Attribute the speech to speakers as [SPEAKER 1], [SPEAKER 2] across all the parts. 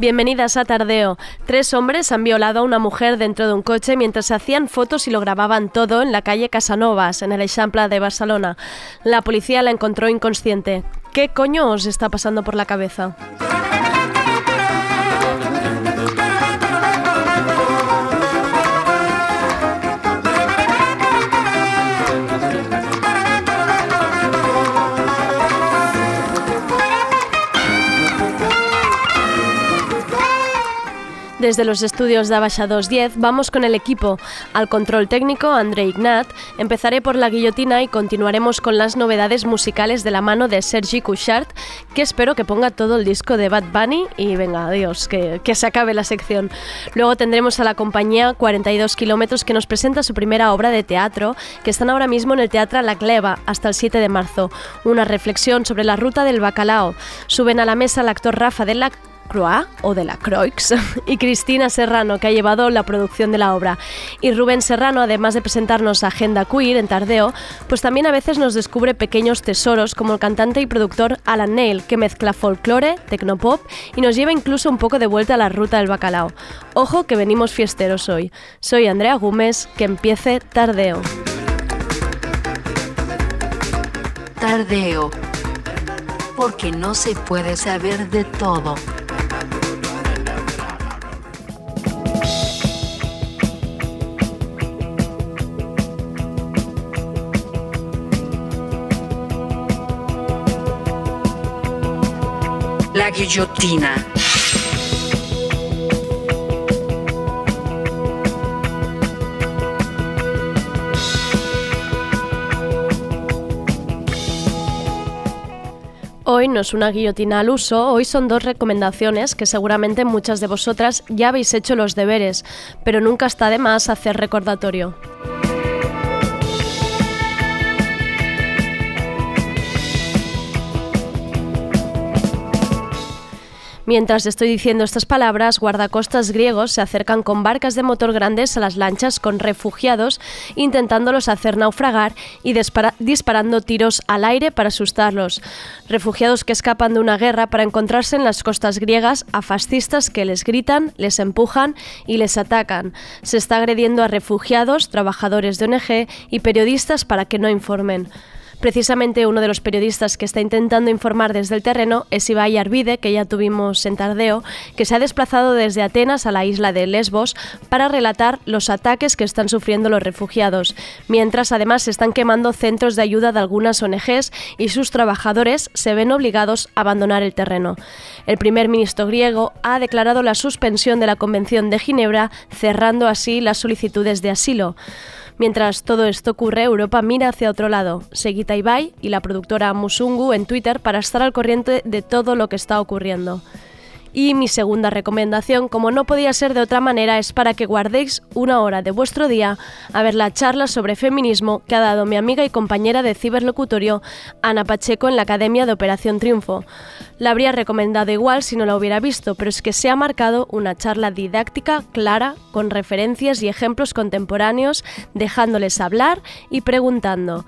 [SPEAKER 1] Bienvenidas a Tardeo. Tres hombres han violado a una mujer dentro de un coche mientras hacían fotos y lo grababan todo en la calle Casanovas, en el Eixample de Barcelona. La policía la encontró inconsciente. ¿Qué coño os está pasando por la cabeza? Desde los estudios de Abasha 210 vamos con el equipo. Al control técnico, André Ignat. Empezaré por la guillotina y continuaremos con las novedades musicales de la mano de Sergi Couchard, que espero que ponga todo el disco de Bad Bunny y venga, adiós, que, que se acabe la sección. Luego tendremos a la compañía 42 kilómetros que nos presenta su primera obra de teatro, que están ahora mismo en el Teatro La Cleva hasta el 7 de marzo. Una reflexión sobre la ruta del bacalao. Suben a la mesa el actor Rafa de la Croix o de la Croix y Cristina Serrano, que ha llevado la producción de la obra. Y Rubén Serrano, además de presentarnos Agenda Queer en Tardeo, pues también a veces nos descubre pequeños tesoros como el cantante y productor Alan Neil, que mezcla folclore, tecnopop y nos lleva incluso un poco de vuelta a la ruta del bacalao. Ojo que venimos fiesteros hoy. Soy Andrea Gómez, que empiece Tardeo.
[SPEAKER 2] Tardeo. Porque no se puede saber de todo. Guillotina.
[SPEAKER 1] Hoy no es una guillotina al uso, hoy son dos recomendaciones que seguramente muchas de vosotras ya habéis hecho los deberes, pero nunca está de más hacer recordatorio. Mientras estoy diciendo estas palabras, guardacostas griegos se acercan con barcas de motor grandes a las lanchas con refugiados, intentándolos hacer naufragar y disparando tiros al aire para asustarlos. Refugiados que escapan de una guerra para encontrarse en las costas griegas a fascistas que les gritan, les empujan y les atacan. Se está agrediendo a refugiados, trabajadores de ONG y periodistas para que no informen. Precisamente uno de los periodistas que está intentando informar desde el terreno es Ibai Arvide, que ya tuvimos en Tardeo, que se ha desplazado desde Atenas a la isla de Lesbos para relatar los ataques que están sufriendo los refugiados, mientras además se están quemando centros de ayuda de algunas ONGs y sus trabajadores se ven obligados a abandonar el terreno. El primer ministro griego ha declarado la suspensión de la Convención de Ginebra, cerrando así las solicitudes de asilo. Mientras todo esto ocurre, Europa mira hacia otro lado. Seguita Ibai y la productora Musungu en Twitter para estar al corriente de todo lo que está ocurriendo. Y mi segunda recomendación, como no podía ser de otra manera, es para que guardéis una hora de vuestro día a ver la charla sobre feminismo que ha dado mi amiga y compañera de ciberlocutorio Ana Pacheco en la Academia de Operación Triunfo. La habría recomendado igual si no la hubiera visto, pero es que se ha marcado una charla didáctica, clara, con referencias y ejemplos contemporáneos, dejándoles hablar y preguntando.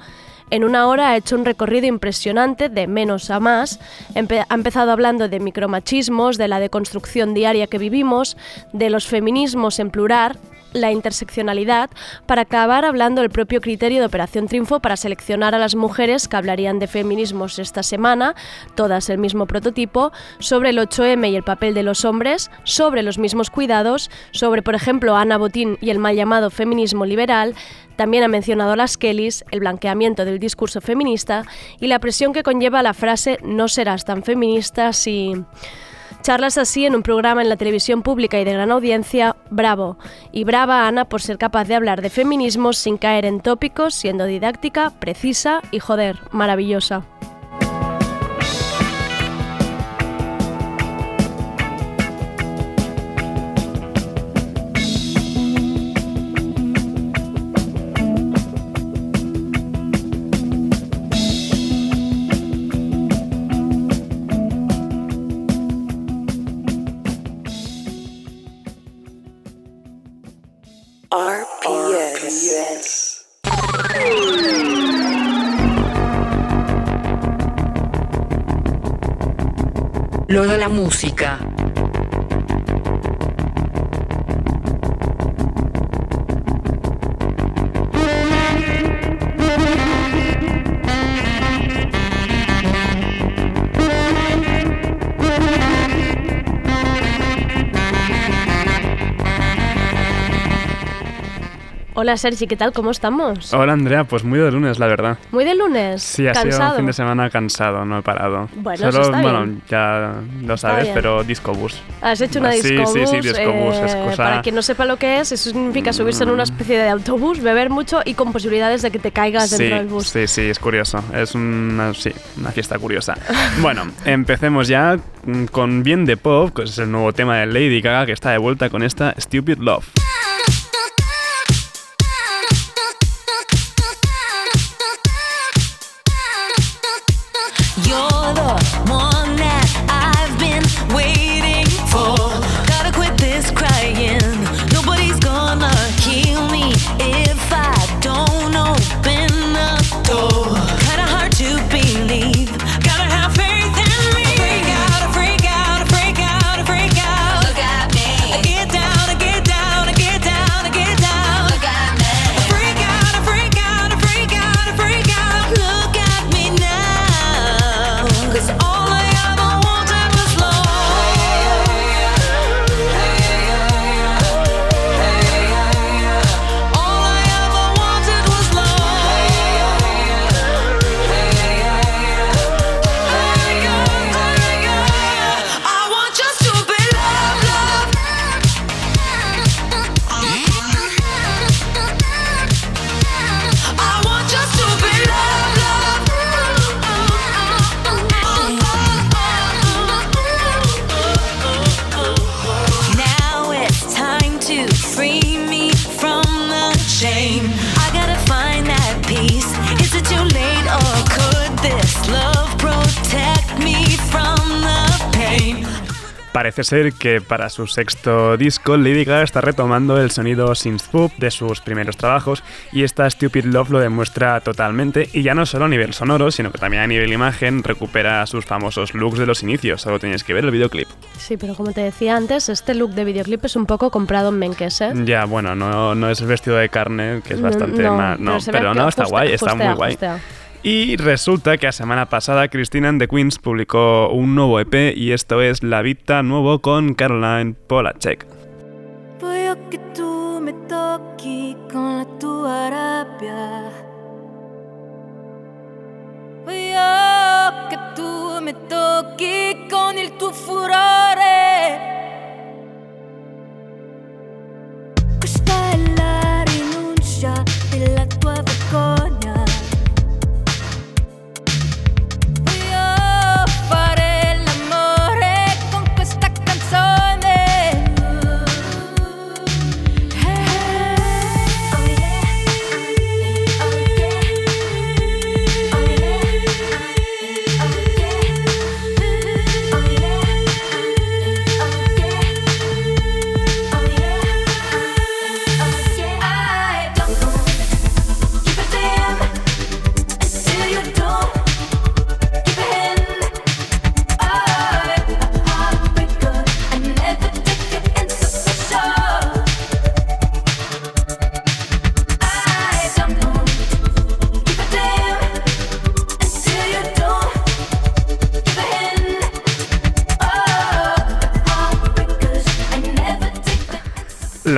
[SPEAKER 1] En una hora ha hecho un recorrido impresionante de menos a más. ha empezado hablando de micromachismos, de la deconstrucción diaria que vivimos, de los feminismos en plural, la interseccionalidad para acabar hablando del propio criterio de Operación Triunfo para seleccionar a las mujeres que hablarían de feminismos esta semana, todas el mismo prototipo, sobre el 8M y el papel de los hombres, sobre los mismos cuidados, sobre, por ejemplo, Ana Botín y el mal llamado feminismo liberal, también ha mencionado las Kellys, el blanqueamiento del discurso feminista y la presión que conlleva la frase no serás tan feminista si... Charlas así en un programa en la televisión pública y de gran audiencia, bravo. Y brava Ana por ser capaz de hablar de feminismo sin caer en tópicos, siendo didáctica, precisa y joder, maravillosa.
[SPEAKER 2] Lo de la música.
[SPEAKER 1] Hola Sergi, ¿qué tal? ¿Cómo estamos?
[SPEAKER 3] Hola Andrea, pues muy de lunes, la verdad.
[SPEAKER 1] ¿Muy de lunes?
[SPEAKER 3] Sí, ha
[SPEAKER 1] ¿Cansado?
[SPEAKER 3] sido un fin de semana cansado, no he parado.
[SPEAKER 1] Bueno, eso está
[SPEAKER 3] bueno,
[SPEAKER 1] bien.
[SPEAKER 3] ya lo sabes, pero disco bus.
[SPEAKER 1] Has hecho una
[SPEAKER 3] Ah, sí,
[SPEAKER 1] discobús.
[SPEAKER 3] sí, sí, discobús, es
[SPEAKER 1] eh,
[SPEAKER 3] cosa-
[SPEAKER 1] Para quien no sepa lo que es, eso significa subirse en una especie de autobús, beber mucho y con posibilidades de que te caigas
[SPEAKER 3] Sí,
[SPEAKER 1] dentro del bus.
[SPEAKER 3] sí, sí, es curioso. Es una, sí, una fiesta curiosa. bueno, empecemos ya mm, con Bien de Pop, que es el nuevo tema de Lady Gaga que está de vuelta con esta Stupid Love. Parece ser que para su sexto disco, Lady Gaga está retomando el sonido synth pop de sus primeros trabajos y esta Stupid Love lo demuestra totalmente y ya no solo a nivel sonoro, sino que también a nivel imagen recupera sus famosos looks de los inicios, solo tenéis que ver el videoclip.
[SPEAKER 1] Sí, pero como te decía antes, este look de videoclip es un poco comprado en Menkes, ¿eh?
[SPEAKER 3] Ya, bueno, no, no es el vestido de carne, que es bastante
[SPEAKER 1] No,
[SPEAKER 3] más... No, pero no, está guay, está muy guay. Y resulta que la semana pasada Christina and the Queens publicó un nuevo EP y esto es La Vita Nuevo con Caroline Polachek.
[SPEAKER 4] Voglio che tu mi tocchi con la tua rabbia. Voglio che tu mi tocchi con il tuo furore. Questa è la rinuncia della tua vergogna.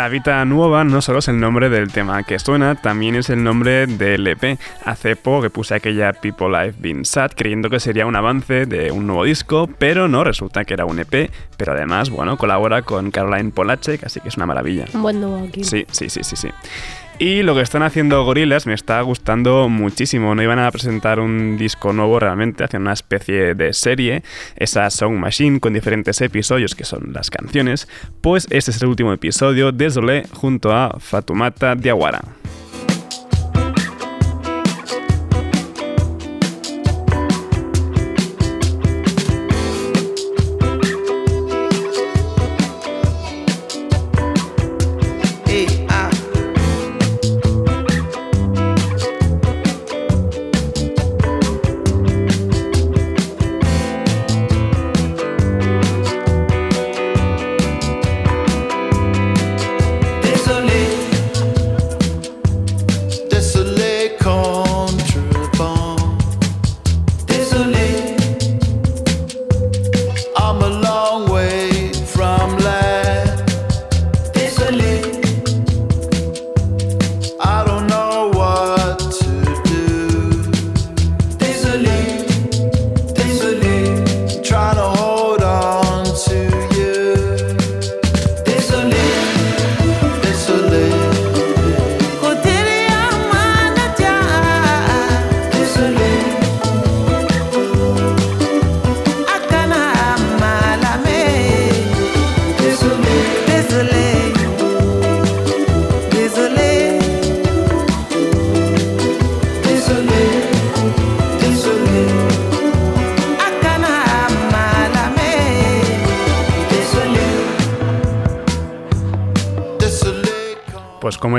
[SPEAKER 3] La Vita Nueva no solo es el nombre del tema que suena, también es el nombre del EP. Hace poco que puse aquella People I've Been Sad creyendo que sería un avance de un nuevo disco, pero no, resulta que era un EP, pero además, bueno, colabora con Caroline Polacek, así que es una maravilla.
[SPEAKER 1] Un buen nuevo aquí.
[SPEAKER 3] Sí, sí, sí, sí, sí. Y lo que están haciendo Gorillaz me está gustando muchísimo. No iban a presentar un disco nuevo realmente, hacían una especie de serie, esa Song Machine con diferentes episodios que son las canciones. Pues este es el último episodio de Zolé junto a Fatumata Diawara.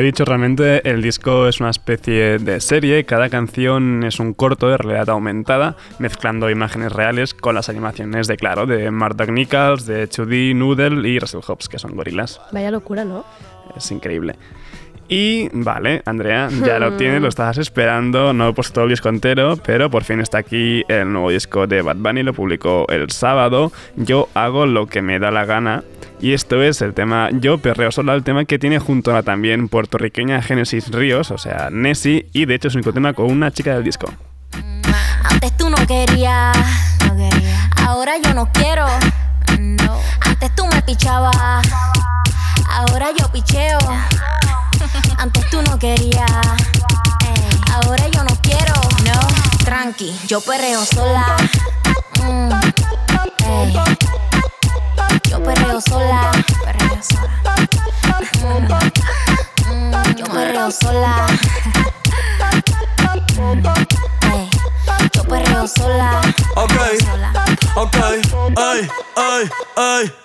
[SPEAKER 3] Dicho, realmente el disco es una especie de serie, cada canción es un corto de realidad aumentada, mezclando imágenes reales con las animaciones de, claro, de Mark Nichols, de 2D, Noodle y Russell Hobbs, que son gorilas.
[SPEAKER 1] Vaya locura, ¿no?
[SPEAKER 3] Es increíble. Y vale, Andrea, ya lo tienes, lo estabas esperando, no he puesto todo el disco entero, pero por fin está aquí el nuevo disco de Bad Bunny, lo publicó el sábado. Yo hago lo que me da la gana. Y esto es el tema Yo Perreo Sola, el tema que tiene junto a la también puertorriqueña Genesis Ríos, o sea, Nessie, y de hecho es un único tema con una chica del disco.
[SPEAKER 4] Antes tú no querías, ahora yo no quiero. Antes tú me pichabas, ahora yo picheo. Antes tú no querías, ahora yo no quiero. No, tranqui, yo perreo sola. Mm, ey. Yo perreo sola, perreo sola. Mm, mm, yo perreo sola. Ey, Yo perreo sola.
[SPEAKER 5] Ok, ok, ay, ay, ay.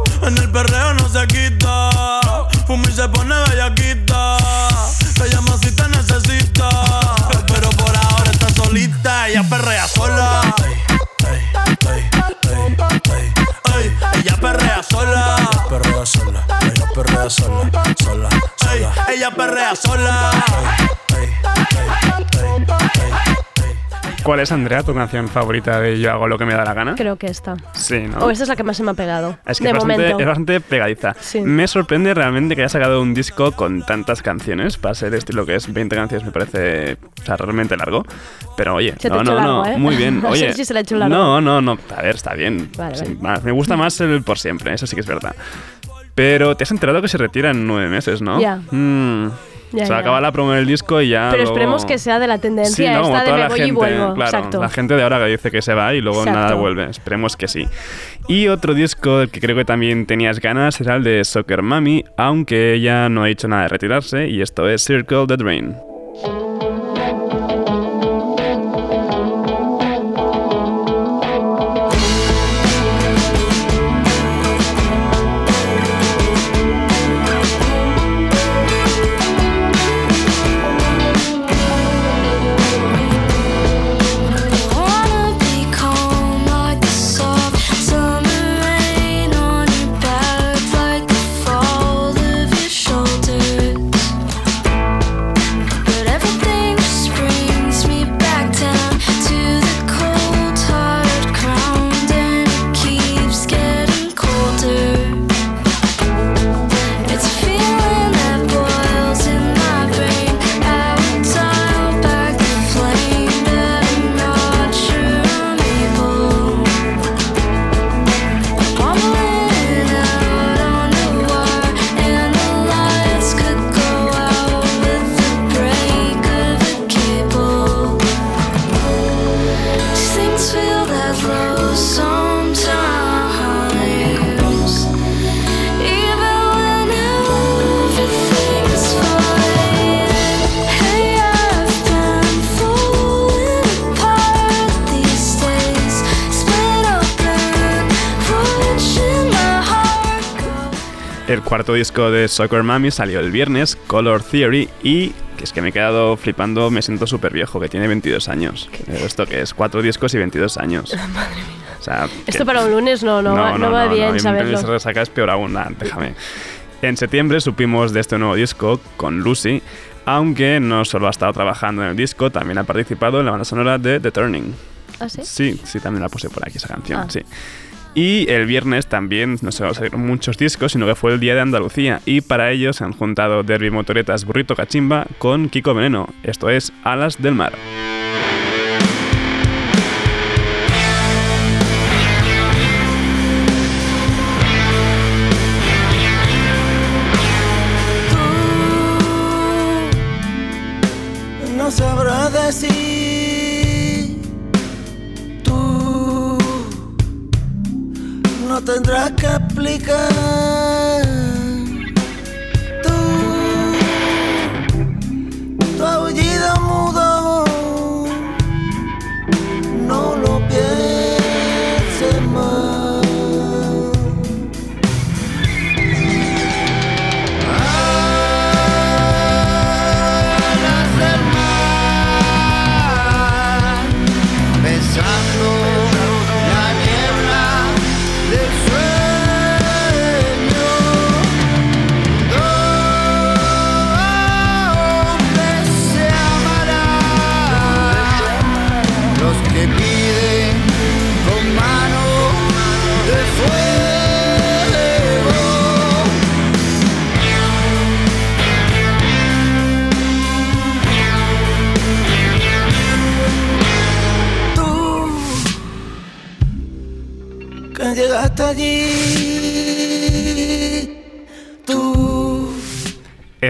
[SPEAKER 5] En el perreo no se quita. Fuma y se pone bellaquita. Te llama si te necesita. Pero por ahora está solita. Ella perrea sola. Ey. Ella perrea sola. Perrea sola. Ella perrea sola. Sola, sola. Ella perrea sola.
[SPEAKER 3] ¿Cuál es, Andrea, tu canción favorita de Yo hago lo que me da la gana?
[SPEAKER 1] Creo que esta.
[SPEAKER 3] Sí, ¿no?
[SPEAKER 1] O esta es la que más se me ha pegado.
[SPEAKER 3] Es que
[SPEAKER 1] de
[SPEAKER 3] es bastante,
[SPEAKER 1] momento.
[SPEAKER 3] es bastante pegadiza.
[SPEAKER 1] Sí.
[SPEAKER 3] Me sorprende realmente que haya sacado un disco con tantas canciones. Para ser estilo que es 20 canciones, me parece o sea, realmente largo. Pero oye,
[SPEAKER 1] Se
[SPEAKER 3] no, no,
[SPEAKER 1] largo,
[SPEAKER 3] no.
[SPEAKER 1] ¿eh?
[SPEAKER 3] Muy bien. Oye,
[SPEAKER 1] Sergi se le ha hecho largo.
[SPEAKER 3] No, no, no. A ver, está bien.
[SPEAKER 1] Vale,
[SPEAKER 3] Sí,
[SPEAKER 1] vale.
[SPEAKER 3] Me gusta más el por siempre, eso sí que es verdad. Pero te has enterado que se retira en nueve meses, ¿no?
[SPEAKER 1] Ya.
[SPEAKER 3] Mm.
[SPEAKER 1] Ya,
[SPEAKER 3] acaba la promo del disco y ya.
[SPEAKER 1] Pero
[SPEAKER 3] luego-
[SPEAKER 1] esperemos que sea de la
[SPEAKER 3] Sí,
[SPEAKER 1] tendencia.
[SPEAKER 3] Como
[SPEAKER 1] esta de me
[SPEAKER 3] la
[SPEAKER 1] voy
[SPEAKER 3] gente,
[SPEAKER 1] y vuelvo.
[SPEAKER 3] claro,
[SPEAKER 1] Exacto.
[SPEAKER 3] la gente de ahora que dice que se va y luego nada vuelve. Esperemos que sí. Y otro disco del que creo que también tenías ganas era el de Soccer Mami, aunque ella no ha dicho nada de retirarse, y esto es Circle the Drain. Cuarto disco de Soccer Mami salió el viernes, Color Theory, y que es que me he quedado flipando, me siento súper viejo, que tiene 22 años. ¿Esto que es? Cuatro discos y 22 años. Madre mía. O sea,
[SPEAKER 1] Esto
[SPEAKER 3] que-
[SPEAKER 1] para un lunes no, no, va, no va bien saberlo.
[SPEAKER 3] mi resaca es peor aún, nah, déjame. En septiembre supimos de este nuevo disco con Lucy, aunque no solo ha estado trabajando en el disco, también ha participado en la banda sonora de The Turning.
[SPEAKER 1] ¿Ah, sí?
[SPEAKER 3] Sí, sí, también la puse por aquí esa canción,
[SPEAKER 1] Ah.
[SPEAKER 3] sí. Y el viernes también no se salieron muchos discos, sino que fue el día de Andalucía. Y para ello se han juntado Derby Motoretas Burrito Cachimba con Kiko Veneno. Esto es Alas del Mar.
[SPEAKER 6] No tendrás que explicar.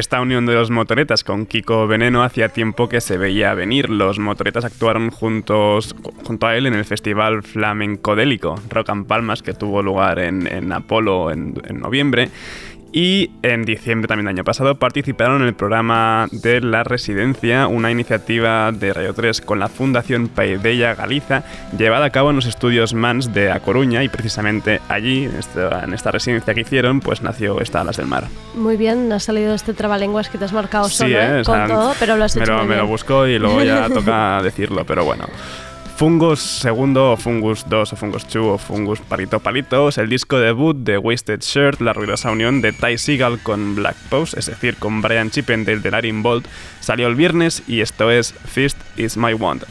[SPEAKER 3] Esta unión de los motoretas con Kiko Veneno hacía tiempo que se veía venir. Los motoretas actuaron juntos, junto a él en el festival flamencodélico Rock and Palmas que tuvo lugar en, en Apolo en noviembre. Y en diciembre también del año pasado participaron en el programa de La Residencia, una iniciativa de Radio 3 con la Fundación Paideia Galiza, llevada a cabo en los estudios MANS de A Coruña y precisamente allí, en esta, en esta residencia que hicieron, pues nació esta Alas del Mar.
[SPEAKER 1] Muy bien, ha salido este trabalenguas que te has marcado solo, ¿eh?
[SPEAKER 3] o
[SPEAKER 1] con
[SPEAKER 3] sea,
[SPEAKER 1] todo, pero lo has
[SPEAKER 3] me
[SPEAKER 1] hecho
[SPEAKER 3] lo,
[SPEAKER 1] muy
[SPEAKER 3] me lo
[SPEAKER 1] bien.
[SPEAKER 3] busco y luego ya toca decirlo, pero bueno. Fungus segundo, o Fungus 2, o Fungus 2, o Fungus Palito Palitos, el disco debut de Wasted Shirt, la ruidosa unión de Ty Seagal con Black Post, es decir, con Brian Chippendale de Larin Bolt, salió el viernes y esto es Fist is My Wand.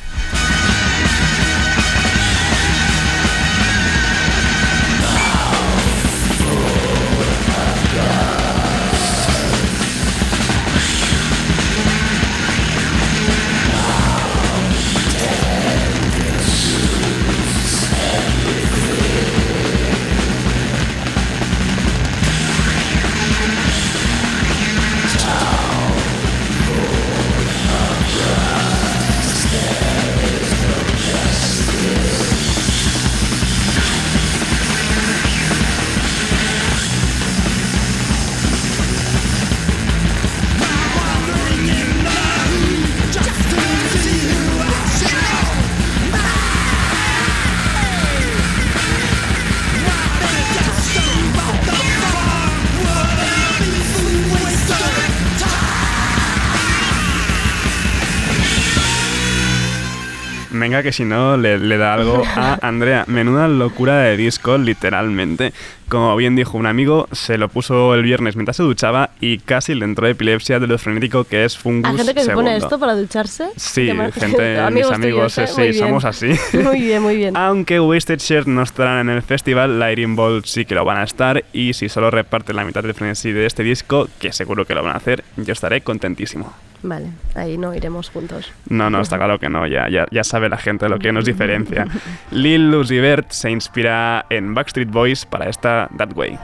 [SPEAKER 3] Que si no le, le da algo a Andrea. Menuda locura de disco, literalmente. Como bien dijo un amigo, se lo puso el viernes mientras se duchaba y casi le entró epilepsia de lo frenético que es Fungus
[SPEAKER 1] ¿Hay gente que se pone esto para ducharse?
[SPEAKER 3] Sí, gente, mis
[SPEAKER 1] Amigos
[SPEAKER 3] amigos,
[SPEAKER 1] tuyos, ¿eh?
[SPEAKER 3] eh, sí, somos así.
[SPEAKER 1] Muy bien, muy bien.
[SPEAKER 3] Aunque Wasted Shirt no estarán en el festival, Lightning Bolt sí que lo van a estar y si solo reparten la mitad del frenesí de este disco, que seguro que lo van a hacer, yo estaré contentísimo.
[SPEAKER 1] Vale, ahí no iremos juntos.
[SPEAKER 3] No, no, está claro que no, ya, ya, ya sabe la gente lo que nos diferencia. Lil Uzi Vert se inspira en Backstreet Boys para esta That Way.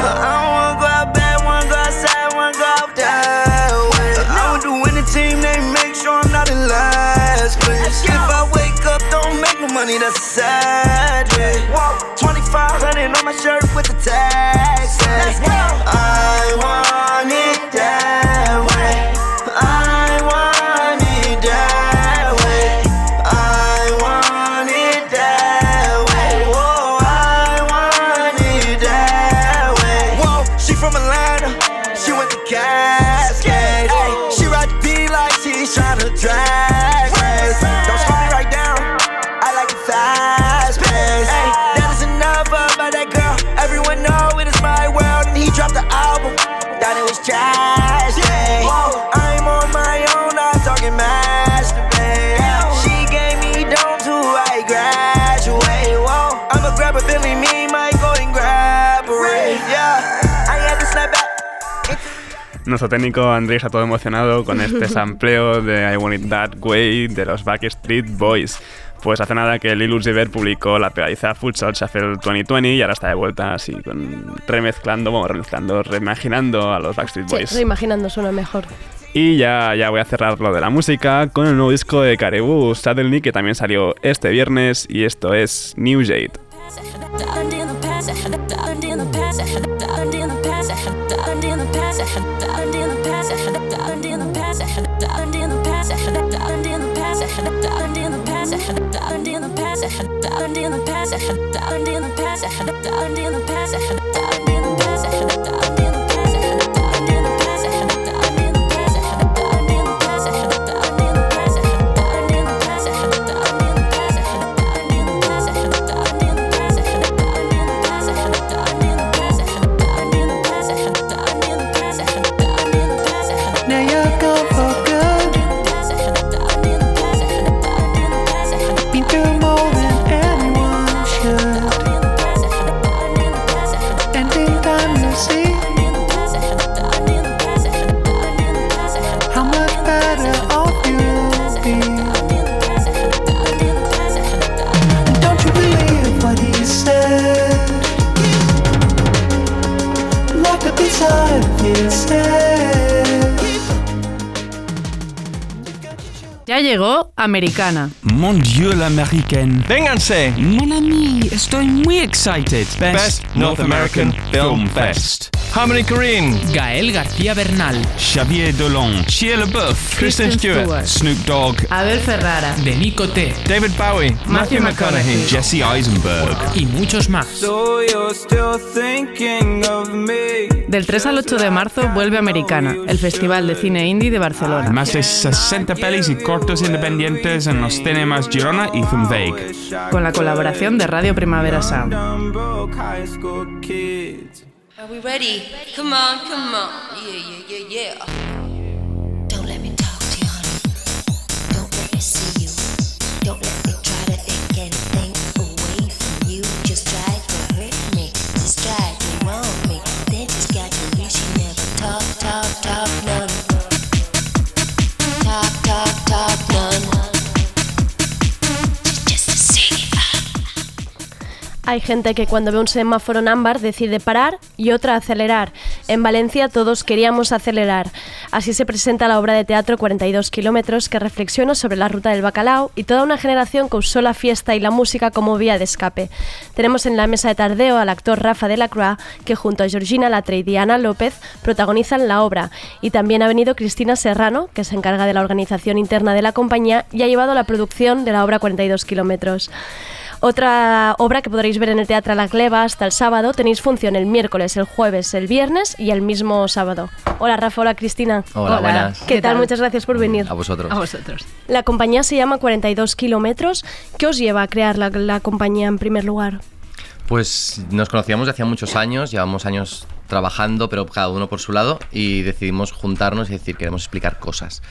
[SPEAKER 6] I wanna go out bad, wanna go outside, wanna go out that way. I would do anything they make sure I'm not in last place. If I wake up, don't make no money, that's sad day. 2500 on my shirt with the tax.
[SPEAKER 3] Nuestro técnico Andrés está todo emocionado con este sampleo de I Want It That Way de los Backstreet Boys. Pues hace nada que Lil Uzi Vert publicó la pegadiza Shot Shuffle 2020 y ahora está de vuelta así con remezclando, bueno, remezclando, reimaginando a los Backstreet Boys.
[SPEAKER 1] Sí, imaginando suena mejor.
[SPEAKER 3] Y ya, ya voy a cerrar lo de la música con el nuevo disco de Caribou Suddenly que también salió este viernes y esto es New Jade.
[SPEAKER 7] Down in the past, I had down in the past, I had down in the past, I had down in the past, I had down in
[SPEAKER 8] the past. Americana.
[SPEAKER 9] Mon Dieu, l'américaine.
[SPEAKER 10] Vénganse.
[SPEAKER 9] Mon ami, estoy muy excited.
[SPEAKER 10] Best Best North American Film Fest. Harmony Korine.
[SPEAKER 9] Gael García Bernal.
[SPEAKER 10] Xavier Dolan. Shia LaBeouf.
[SPEAKER 8] Kristen Stewart.
[SPEAKER 10] Snoop Dogg.
[SPEAKER 8] Abel Ferrara.
[SPEAKER 9] Denis Coté.
[SPEAKER 10] David Bowie.
[SPEAKER 8] Matthew McConaughey.
[SPEAKER 10] Jesse Eisenberg.
[SPEAKER 9] Y muchos más.
[SPEAKER 7] So you're still thinking of me.
[SPEAKER 8] Del 3 al 8 de marzo vuelve Americana, el Festival de Cine Indie de Barcelona.
[SPEAKER 9] Más de 60 pelis y cortos independientes en los cinemas Girona y Zumweg.
[SPEAKER 8] Con la colaboración de Radio Primavera Sound.
[SPEAKER 4] We ready? Come on, come on. Yeah, yeah, yeah, yeah.
[SPEAKER 1] Hay gente que cuando ve un semáforo en ámbar decide parar y otra acelerar. En Valencia todos queríamos acelerar. Así se presenta la obra de teatro 42 kilómetros que reflexiona sobre la ruta del bacalao y toda una generación que usó la fiesta y la música como vía de escape. Tenemos en la mesa de tardeo al actor Rafa de la Croix que junto a Georgina Latre y Diana López protagonizan la obra. Y también ha venido Cristina Serrano, que se encarga de la organización interna de la compañía y ha llevado la producción de la obra 42 kilómetros. Otra obra que podréis ver en el Teatro La Cleva hasta el sábado. Tenéis función el miércoles, el jueves, el viernes y el mismo sábado. Hola Rafa, hola Cristina.
[SPEAKER 11] Hola, buenas.
[SPEAKER 1] ¿Qué, tal? Muchas gracias por venir.
[SPEAKER 11] A vosotros.
[SPEAKER 8] A vosotros.
[SPEAKER 1] La compañía se llama 42 kilómetros. ¿Qué os lleva a crear la, la compañía en primer lugar?
[SPEAKER 11] Pues nos conocíamos de hacía muchos años, llevamos años trabajando, pero cada uno por su lado, y decidimos juntarnos y decir, queremos explicar cosas.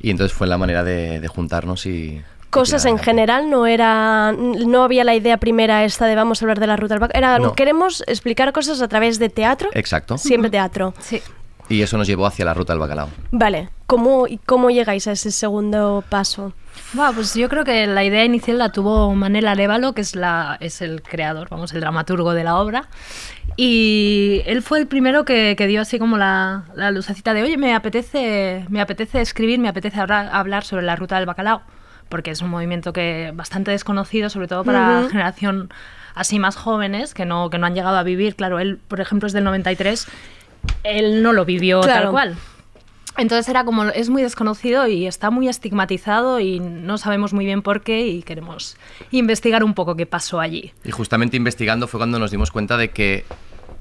[SPEAKER 11] Y entonces fue la manera de, de juntarnos y...
[SPEAKER 1] Cosas en general, no era, no había la idea primera esta de vamos a hablar de la ruta del bacalao. Era,
[SPEAKER 11] No.
[SPEAKER 1] queremos explicar cosas a través de teatro.
[SPEAKER 11] Exacto.
[SPEAKER 1] Siempre teatro.
[SPEAKER 8] Sí.
[SPEAKER 11] Y eso nos llevó hacia la ruta del bacalao.
[SPEAKER 1] Vale, ¿cómo, ¿cómo llegáis a ese segundo paso?
[SPEAKER 12] Buah, pues yo creo que la idea inicial la tuvo Manel Arevalo, que es, la, es el creador, vamos, el dramaturgo de la obra. Y él fue el primero que, que dio así como la, la lucecita de, oye, me apetece, me apetece escribir, me apetece hablar, hablar sobre la ruta del bacalao, porque es un movimiento que bastante desconocido, sobre todo para la generación así más jóvenes, que no, que no han llegado a vivir. Claro, él, por ejemplo, es del 93, él no lo vivió
[SPEAKER 1] Claro.
[SPEAKER 12] tal cual. Entonces era como, es muy desconocido y está muy estigmatizado y no sabemos muy bien por qué y queremos investigar un poco qué pasó allí.
[SPEAKER 11] Y justamente investigando fue cuando nos dimos cuenta de que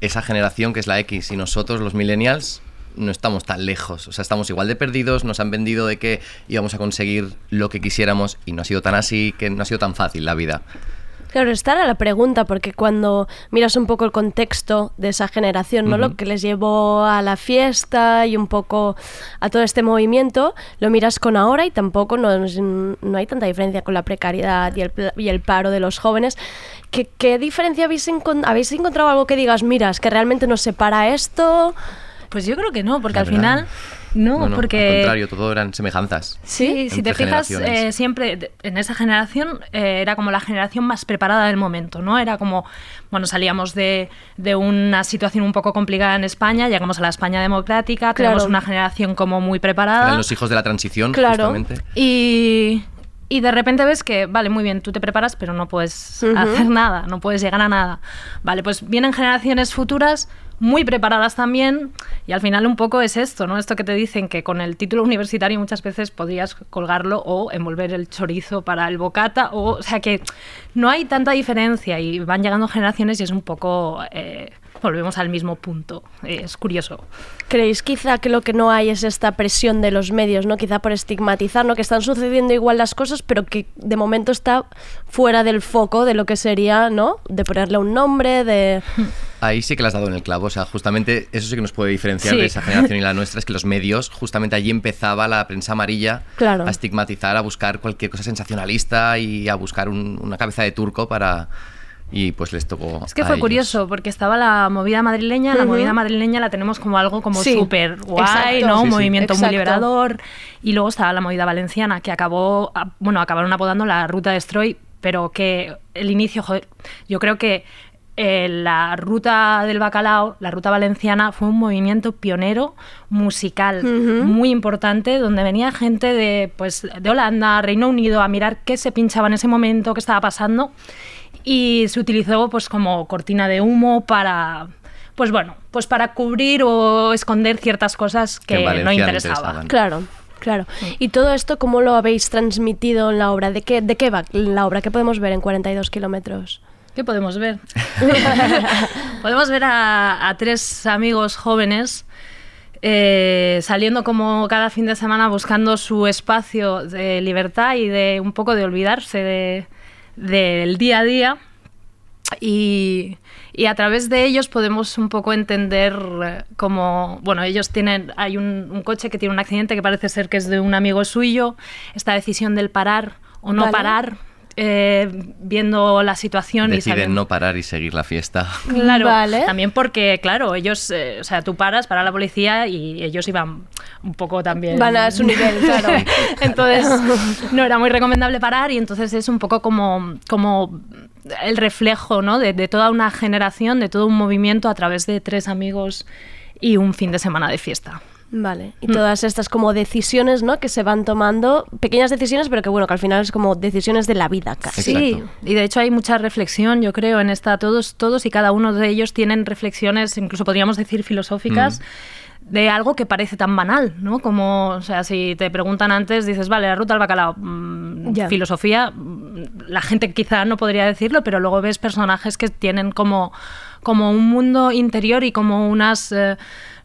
[SPEAKER 11] esa generación que es la X y nosotros, los millennials, no estamos tan lejos. O sea, estamos igual de perdidos, nos han vendido de que íbamos a conseguir lo que quisiéramos y no ha sido tan así, que no ha sido tan fácil la vida.
[SPEAKER 1] Claro, esta era la pregunta, porque cuando miras un poco el contexto de esa generación, ¿no? Lo que les llevó a la fiesta y un poco a todo este movimiento, lo miras con ahora y tampoco no, no hay tanta diferencia con la precariedad y el, y el paro de los jóvenes. ¿Qué, qué diferencia habéis, encon- habéis encontrado algo que digas, mira, es que realmente nos separa esto?
[SPEAKER 12] Pues yo creo que no, porque
[SPEAKER 11] La
[SPEAKER 12] al
[SPEAKER 11] verdad.
[SPEAKER 12] final... No,
[SPEAKER 11] No, no,
[SPEAKER 12] porque...
[SPEAKER 11] Al contrario, todo eran semejanzas.
[SPEAKER 12] Sí, si te fijas, eh, siempre en esa generación eh, era como la generación más preparada del momento, ¿no? Era como, bueno, salíamos de, de una situación un poco complicada en España, llegamos a la España democrática, tenemos una generación como muy preparada.
[SPEAKER 11] Eran los hijos de la transición,
[SPEAKER 1] Claro.
[SPEAKER 11] justamente.
[SPEAKER 12] Y, y de repente ves que, vale, muy bien, tú te preparas, pero no puedes hacer nada, no puedes llegar a nada. Vale, pues vienen generaciones futuras muy preparadas también y al final un poco es esto, ¿no? Esto que te dicen que con el título universitario muchas veces podrías colgarlo o envolver el chorizo para el bocata, o, o sea que no hay tanta diferencia y van llegando generaciones y es un poco... eh, volvemos al mismo punto. Es curioso.
[SPEAKER 1] ¿Creéis quizá que lo que no hay es esta presión de los medios, ¿no? Quizá por estigmatizar, ¿no? Que están sucediendo igual las cosas, pero que de momento está fuera del foco de lo que sería, ¿no? De ponerle un nombre, de...
[SPEAKER 11] Ahí sí que le has dado en el clavo. O sea, justamente eso sí que nos puede diferenciar
[SPEAKER 1] Sí.
[SPEAKER 11] de esa generación y la nuestra, es que los medios, justamente allí empezaba la prensa amarilla
[SPEAKER 1] Claro.
[SPEAKER 11] a estigmatizar, a buscar cualquier cosa sensacionalista y a buscar un- una cabeza de turco para... Y pues les tocó
[SPEAKER 12] Es que
[SPEAKER 11] a
[SPEAKER 12] fue
[SPEAKER 11] ellos.
[SPEAKER 12] curioso, porque estaba la movida madrileña, la movida madrileña la tenemos como algo como
[SPEAKER 1] Sí,
[SPEAKER 12] súper guay,
[SPEAKER 1] exacto.
[SPEAKER 12] ¿no?
[SPEAKER 1] Sí,
[SPEAKER 12] Un
[SPEAKER 1] sí.
[SPEAKER 12] movimiento
[SPEAKER 1] Exacto.
[SPEAKER 12] muy liberador. Y luego estaba la movida valenciana, que acabó, bueno, acabaron apodando la Ruta Destroy, pero que el inicio, joder, yo creo que eh, la ruta del bacalao, la ruta valenciana, fue un movimiento pionero musical muy importante, donde venía gente de, pues, de Holanda, Reino Unido, a mirar qué se pinchaba en ese momento, qué estaba pasando y se utilizó pues como cortina de humo para pues bueno pues para cubrir o esconder ciertas cosas
[SPEAKER 11] Que
[SPEAKER 12] no
[SPEAKER 11] no
[SPEAKER 12] interesaban
[SPEAKER 11] interesaban.
[SPEAKER 1] Claro, claro. ¿Y todo esto cómo lo habéis transmitido en la obra? ¿De qué, de qué va la obra? ¿Qué podemos ver en 42 kilómetros?
[SPEAKER 12] ¿Qué podemos ver? podemos ver a, a tres amigos jóvenes eh, saliendo como cada fin de semana buscando su espacio de libertad y de un poco de olvidarse de- del día a día. Y, y a través de ellos podemos un poco entender eh, cómo, bueno, ellos tienen, hay un, un coche que tiene un accidente que parece ser que es de un amigo suyo, esta decisión del parar o no
[SPEAKER 1] Vale.
[SPEAKER 12] parar, eh, viendo la situación y
[SPEAKER 11] Deciden
[SPEAKER 12] sabiendo...
[SPEAKER 11] no parar y seguir la fiesta.
[SPEAKER 12] Claro,
[SPEAKER 1] Vale.
[SPEAKER 12] también porque, claro, ellos, eh, o sea, tú paras, para la policía y ellos iban un poco también...
[SPEAKER 1] Van a su nivel, claro.
[SPEAKER 12] entonces, no era muy recomendable parar y entonces es un poco como, como el reflejo, ¿no? De, de toda una generación, de todo un movimiento a través de tres amigos y un fin de semana de fiesta.
[SPEAKER 1] Vale. Y
[SPEAKER 12] Mm.
[SPEAKER 1] todas estas como decisiones, ¿no? Que se van tomando, pequeñas decisiones, pero que bueno, que al final es como decisiones de la vida casi.
[SPEAKER 12] Sí, y de hecho hay mucha reflexión, yo creo, en esta. Todos, todos y cada uno de ellos tienen reflexiones, incluso podríamos decir filosóficas, de algo que parece tan banal, ¿no? Como, o sea, si te preguntan antes, dices, vale, la ruta al bacalao, mm,
[SPEAKER 1] Ya.
[SPEAKER 12] filosofía, mm, la gente quizá no podría decirlo, pero luego ves personajes que tienen como, como un mundo interior y como unas, eh,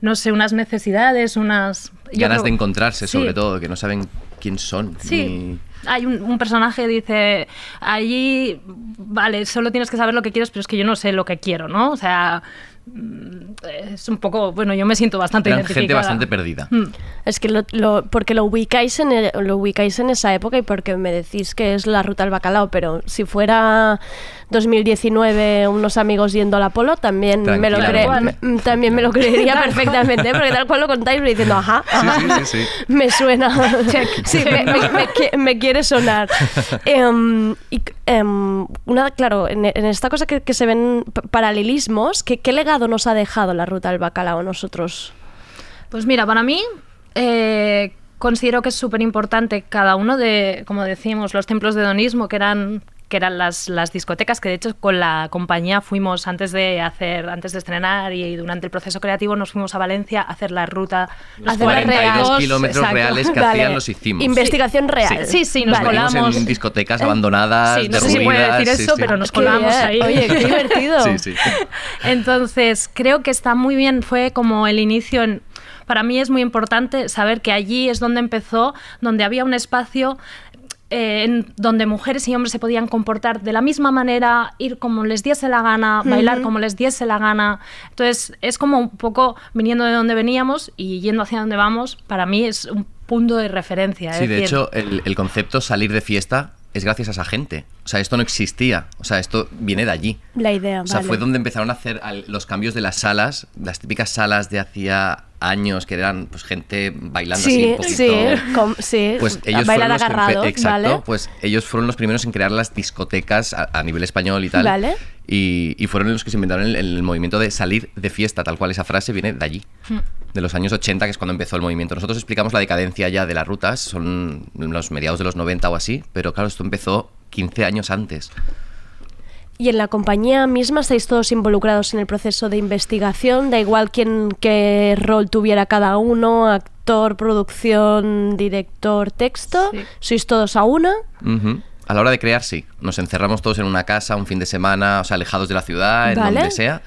[SPEAKER 12] no sé, unas necesidades, unas...
[SPEAKER 11] Ganas
[SPEAKER 12] creo-
[SPEAKER 11] de encontrarse,
[SPEAKER 12] Sí.
[SPEAKER 11] sobre todo, que no saben quién son.
[SPEAKER 12] Sí.
[SPEAKER 11] ni-
[SPEAKER 12] Hay un, un personaje que dice, allí, vale, solo tienes que saber lo que quieres, pero es que yo no sé lo que quiero, ¿no? O sea, mm, es un poco, bueno, yo me siento bastante
[SPEAKER 11] Eran
[SPEAKER 12] identificada.
[SPEAKER 11] gente bastante perdida.
[SPEAKER 12] Mm.
[SPEAKER 1] Es que lo, lo- porque lo ubicáis en el- lo ubicáis en esa época y porque me decís que es la ruta al bacalao, pero si fuera 2019 unos amigos yendo al Apolo también me lo cre- me- también me lo creería perfectamente, porque tal cual lo contáis me diciendo, ajá, ajá,
[SPEAKER 11] Sí, sí, sí, sí.
[SPEAKER 1] me suena, sí, me, me- me qui- me quiere sonar. Em, y, em, una, claro, en, en esta cosa que, que se ven paralelismos, ¿qué, ¿qué legado nos ha dejado la ruta al bacalao a nosotros?
[SPEAKER 12] Pues mira, para mí eh, considero que es súper importante cada uno de, como decimos, los templos de hedonismo que eran que eran las, las discotecas, que de hecho con la compañía fuimos antes de hacer, antes de estrenar y durante el proceso creativo nos fuimos a Valencia a hacer la ruta.
[SPEAKER 11] Los
[SPEAKER 12] hacer las
[SPEAKER 11] 42
[SPEAKER 12] reales.
[SPEAKER 11] kilómetros
[SPEAKER 12] Exacto.
[SPEAKER 11] reales que
[SPEAKER 1] Vale.
[SPEAKER 11] hacían los hicimos.
[SPEAKER 1] Investigación real.
[SPEAKER 12] Sí, sí, nos
[SPEAKER 11] Nos metimos
[SPEAKER 12] colamos.
[SPEAKER 11] en discotecas abandonadas,
[SPEAKER 12] Sí, no sé si puede decir eso,
[SPEAKER 11] sí.
[SPEAKER 12] pero nos colamos ahí.
[SPEAKER 1] Oye, qué divertido.
[SPEAKER 11] Sí, sí.
[SPEAKER 12] Entonces, creo que está muy bien, fue como el inicio en... Para mí es muy importante saber que allí es donde empezó, donde había un espacio eh, en donde mujeres y hombres se podían comportar de la misma manera, ir como les diese la gana, bailar
[SPEAKER 1] Ujú.
[SPEAKER 12] como les diese la gana. Entonces, es como un poco viniendo de donde veníamos y yendo hacia donde vamos, para mí es un punto de referencia.
[SPEAKER 11] Sí,
[SPEAKER 12] es
[SPEAKER 11] de
[SPEAKER 12] decir,
[SPEAKER 11] hecho, el, el concepto salir de fiesta es gracias a esa gente. O sea, esto no existía. O sea, esto viene de allí.
[SPEAKER 1] La idea,
[SPEAKER 11] O sea,
[SPEAKER 1] vale.
[SPEAKER 11] fue donde empezaron a hacer los cambios de las salas, las típicas salas de hacía años que eran pues gente bailando así
[SPEAKER 1] Sí,
[SPEAKER 11] un poquito.
[SPEAKER 1] sí, com- sí.
[SPEAKER 11] Pues ellos
[SPEAKER 1] bailar
[SPEAKER 11] fueron los empe-
[SPEAKER 1] agarrados,
[SPEAKER 11] exacto,
[SPEAKER 1] ¿vale?
[SPEAKER 11] pues ellos fueron los primeros en crear las discotecas a, a nivel español y tal.
[SPEAKER 1] Vale.
[SPEAKER 11] Y, y fueron los que se inventaron el, el movimiento de salir de fiesta, tal cual esa frase viene de allí,
[SPEAKER 12] Hmm.
[SPEAKER 11] de los años 80, que es cuando empezó el movimiento. Nosotros explicamos la decadencia ya de las rutas, son los mediados de los 90 o así, pero claro, esto empezó 15 años antes.
[SPEAKER 1] Y en la compañía misma estáis todos involucrados en el proceso de investigación, da igual quién qué rol tuviera cada uno, actor, producción, director, texto, sois todos a una.
[SPEAKER 11] Ujú. A la hora de crear, sí. Nos encerramos todos en una casa, un fin de semana, o sea, alejados de la ciudad, en
[SPEAKER 1] Vale.
[SPEAKER 11] donde sea,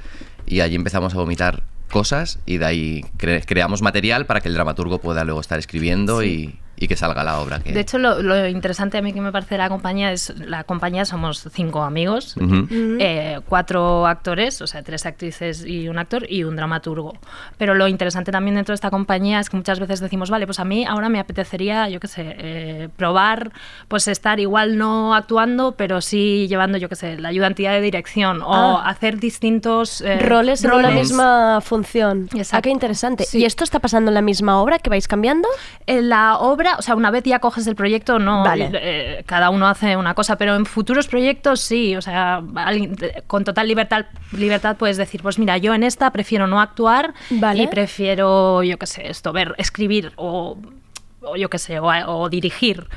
[SPEAKER 11] y allí empezamos a vomitar cosas y de ahí cre- creamos material para que el dramaturgo pueda luego estar escribiendo y, y que salga la obra. Que...
[SPEAKER 12] De hecho, lo, lo interesante a mí que me parece de la compañía es, la compañía somos cinco amigos,
[SPEAKER 11] Ujú.
[SPEAKER 12] eh, cuatro actores, o sea, tres actrices y un actor y un dramaturgo. Pero lo interesante también dentro de esta compañía es que muchas veces decimos, vale, pues a mí ahora me apetecería, yo qué sé, eh, probar, pues estar igual no actuando, pero sí llevando, yo qué sé, la ayudantía de dirección o
[SPEAKER 1] Ah.
[SPEAKER 12] hacer distintos eh,
[SPEAKER 1] roles en
[SPEAKER 12] roles.
[SPEAKER 1] misma función. Ah,
[SPEAKER 12] Exacto.
[SPEAKER 1] qué interesante. ¿Y esto está pasando en la misma obra que vais cambiando?
[SPEAKER 12] En la obra, o sea, una vez ya coges el proyecto, no,
[SPEAKER 1] Vale.
[SPEAKER 12] eh, cada uno hace una cosa, pero en futuros proyectos sí, o sea, alguien- con total libertad, libertad puedes decir, pues mira, yo en esta prefiero no actuar
[SPEAKER 1] Vale.
[SPEAKER 12] y prefiero, yo qué sé, esto, ver, escribir o, o yo qué sé, o, o dirigir.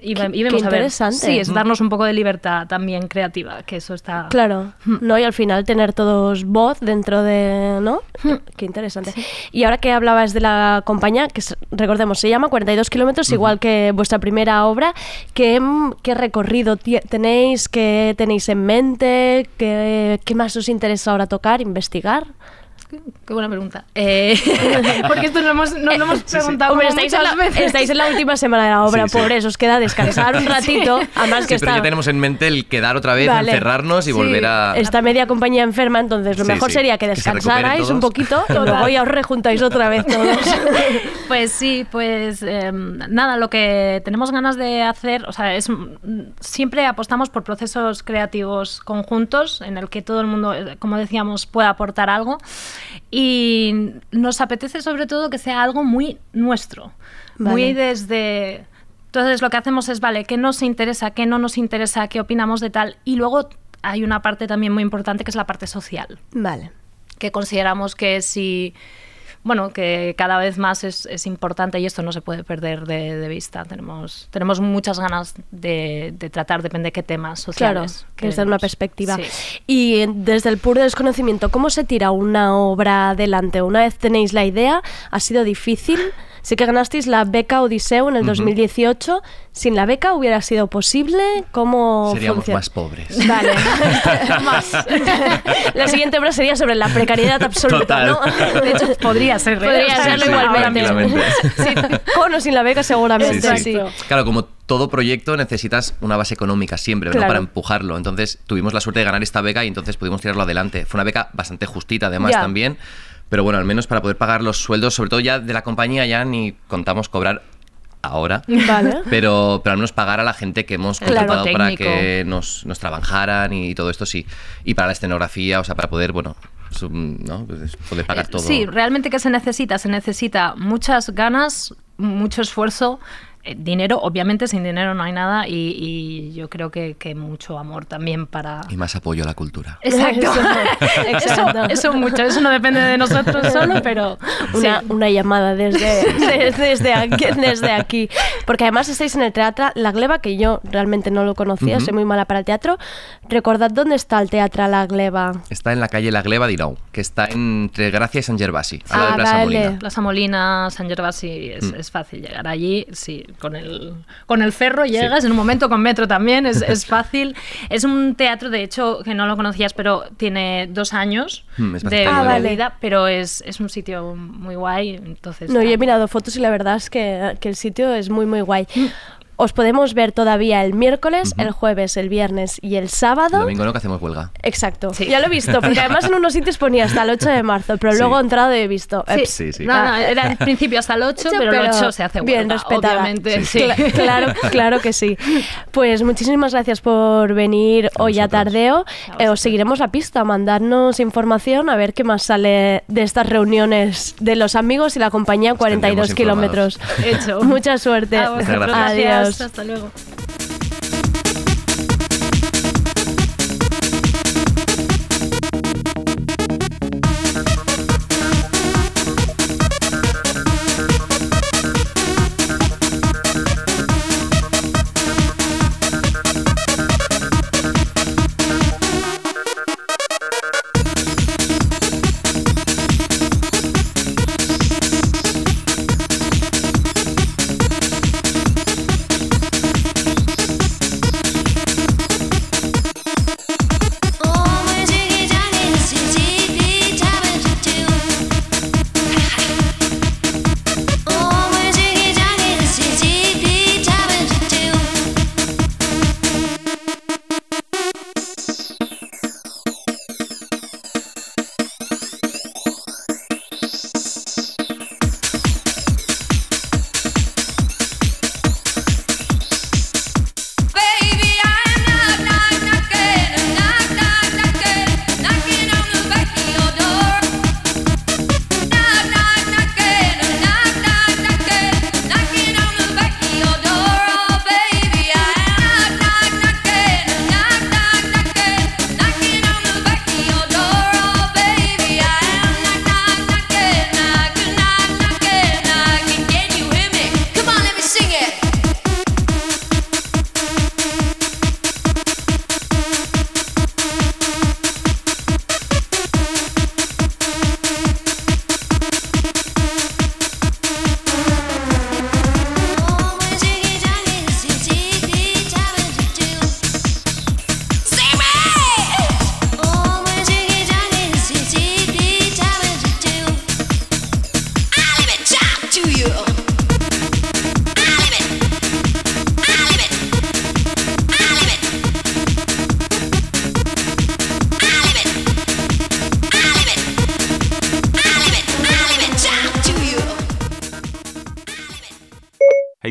[SPEAKER 12] Y, ve- y
[SPEAKER 1] Qué
[SPEAKER 12] vemos a ver.
[SPEAKER 1] interesante.
[SPEAKER 12] Sí, es darnos un poco de libertad también creativa, que eso está...
[SPEAKER 1] Claro, ¿no? Y al final tener todos voz dentro de, ¿no? Qué interesante. Y ahora que hablabas de la compañía, que es- recordemos, se llama 42 kilómetros, igual que vuestra primera obra, ¿qué, mm, qué recorrido tenéis? ¿Qué tenéis en mente? ¿Qué, qué más os interesa ahora tocar, investigar?
[SPEAKER 12] Qué buena pregunta. Eh, porque esto no hemos, no lo hemos preguntado
[SPEAKER 1] Hombre, estáis en,
[SPEAKER 12] muchas
[SPEAKER 1] la,
[SPEAKER 12] veces.
[SPEAKER 1] estáis en la última semana de la obra,
[SPEAKER 11] Sí, sí.
[SPEAKER 1] por eso os queda descansar un ratito. Además que
[SPEAKER 11] Sí, pero
[SPEAKER 1] está,
[SPEAKER 11] ya tenemos en mente el quedar otra vez,
[SPEAKER 1] Vale.
[SPEAKER 11] encerrarnos y
[SPEAKER 1] Sí,
[SPEAKER 11] volver a...
[SPEAKER 1] Está media compañía enferma, entonces lo
[SPEAKER 11] Sí,
[SPEAKER 1] mejor
[SPEAKER 11] sí,
[SPEAKER 1] sería que
[SPEAKER 11] que se recuperen
[SPEAKER 1] descansarais un poquito y luego ya os rejuntáis otra vez todos.
[SPEAKER 12] Pues sí, pues eh, nada, lo que tenemos ganas de hacer, o sea, es mm, siempre apostamos por procesos creativos conjuntos en el que todo el mundo, eh, como decíamos, pueda aportar algo y nos apetece sobre todo que sea algo muy nuestro, muy desde entonces lo que hacemos es, vale, ¿qué nos interesa, qué no nos interesa, qué opinamos de tal? Y luego hay una parte también muy importante que es la parte social
[SPEAKER 1] Vale.
[SPEAKER 12] que consideramos que si bueno que cada vez más es, es importante y esto no se puede perder de, de vista tenemos tenemos muchas ganas de, de tratar depende de qué temas
[SPEAKER 1] Claro,
[SPEAKER 12] sociales
[SPEAKER 1] desde una
[SPEAKER 12] queremos.
[SPEAKER 1] perspectiva.
[SPEAKER 12] Sí.
[SPEAKER 1] Y eh, desde el puro desconocimiento, ¿cómo se tira una obra adelante? Una vez tenéis la idea, ¿ha sido difícil? Sé que ganasteis la beca Odiseo en el
[SPEAKER 11] Ujú.
[SPEAKER 1] 2018. ¿Sin la beca hubiera sido posible? ¿Cómo
[SPEAKER 11] Seríamos
[SPEAKER 1] funciona?
[SPEAKER 11] más pobres.
[SPEAKER 1] Vale. Más. La siguiente obra sería sobre la precariedad absoluta,
[SPEAKER 11] Total.
[SPEAKER 1] ¿no?
[SPEAKER 12] de hecho podría ser ¿eh?
[SPEAKER 1] Podría
[SPEAKER 12] sea,
[SPEAKER 1] serlo
[SPEAKER 12] sí,
[SPEAKER 1] igualmente. Sí, con o sin la beca seguramente,
[SPEAKER 11] Sí, sí.
[SPEAKER 1] sí.
[SPEAKER 11] Claro, como todo proyecto necesitas una base económica siempre, ¿no?
[SPEAKER 1] Claro.
[SPEAKER 11] Para empujarlo. Entonces tuvimos la suerte de ganar esta beca y entonces pudimos tirarlo adelante. Fue una beca bastante justita además
[SPEAKER 1] Ya.
[SPEAKER 11] también. Pero bueno, al menos para poder pagar los sueldos, sobre todo ya de la compañía, ya ni contamos cobrar ahora.
[SPEAKER 1] Vale.
[SPEAKER 11] Pero, pero al menos pagar a la gente que hemos
[SPEAKER 1] Claro.
[SPEAKER 11] contratado para que nos, nos trabajaran y todo esto sí. Y para la escenografía, o sea, para poder, bueno, ¿no? Pues poder pagar
[SPEAKER 12] Eh,
[SPEAKER 11] todo.
[SPEAKER 12] Sí, realmente ¿qué se necesita? Se necesita muchas ganas, mucho esfuerzo, dinero, obviamente sin dinero no hay nada y, y yo creo que, que mucho amor también para...
[SPEAKER 11] Y más apoyo a la cultura.
[SPEAKER 12] Exacto.
[SPEAKER 1] Exacto.
[SPEAKER 12] Eso, eso mucho, eso no depende de nosotros solo, pero
[SPEAKER 1] Una,
[SPEAKER 12] sí.
[SPEAKER 1] una llamada desde, desde, desde aquí, desde aquí. Porque además estáis en el Teatro La Gleba, que yo realmente no lo conocía, soy muy mala para el teatro. Recordad dónde está el Teatro La Gleba.
[SPEAKER 11] Está en la calle La Gleba d'Inou, que está entre Gracia y San Gervasi,
[SPEAKER 1] Ah,
[SPEAKER 11] de Plaza
[SPEAKER 1] vale.
[SPEAKER 11] Molina.
[SPEAKER 12] Plaza Molina, San Gervasi, es,
[SPEAKER 11] Mm.
[SPEAKER 12] es fácil llegar allí, sí, con el, con el ferro llegas, en un momento con metro también, es, es fácil. Es un teatro, de hecho, que no lo conocías, pero tiene dos años
[SPEAKER 11] Mm, es
[SPEAKER 12] de,
[SPEAKER 11] bastante
[SPEAKER 1] Ah, vale.
[SPEAKER 12] vida, pero es, es un sitio muy guay, entonces...
[SPEAKER 1] No, yo he mirado fotos y la verdad es que, que el sitio es muy, muy guay. Os podemos ver todavía el miércoles, el jueves, el viernes y el
[SPEAKER 11] El
[SPEAKER 1] sábado.
[SPEAKER 11] domingo no, que hacemos huelga.
[SPEAKER 1] Exacto, ya lo he visto, porque además en unos sitios ponía hasta el 8 de marzo, pero
[SPEAKER 11] Sí.
[SPEAKER 1] luego he entrado y he visto.
[SPEAKER 12] Sí,
[SPEAKER 11] Sí, sí.
[SPEAKER 12] No, no, era en principio hasta el 8, pero, el 8 se hace
[SPEAKER 1] bien
[SPEAKER 12] huelga,
[SPEAKER 1] respetada.
[SPEAKER 12] obviamente. Sí.
[SPEAKER 1] Cla- claro, claro que sí. Pues muchísimas gracias por venir hoy a. Tardeo. Eh, os seguiremos la pista, mandarnos información a ver qué más sale de estas reuniones de los amigos y la compañía 42
[SPEAKER 11] tendremos
[SPEAKER 1] kilómetros.
[SPEAKER 12] Hecho.
[SPEAKER 1] Mucha suerte.
[SPEAKER 12] A vosotros,
[SPEAKER 11] Muchas
[SPEAKER 12] gracias.
[SPEAKER 1] Adiós.
[SPEAKER 12] Hasta luego.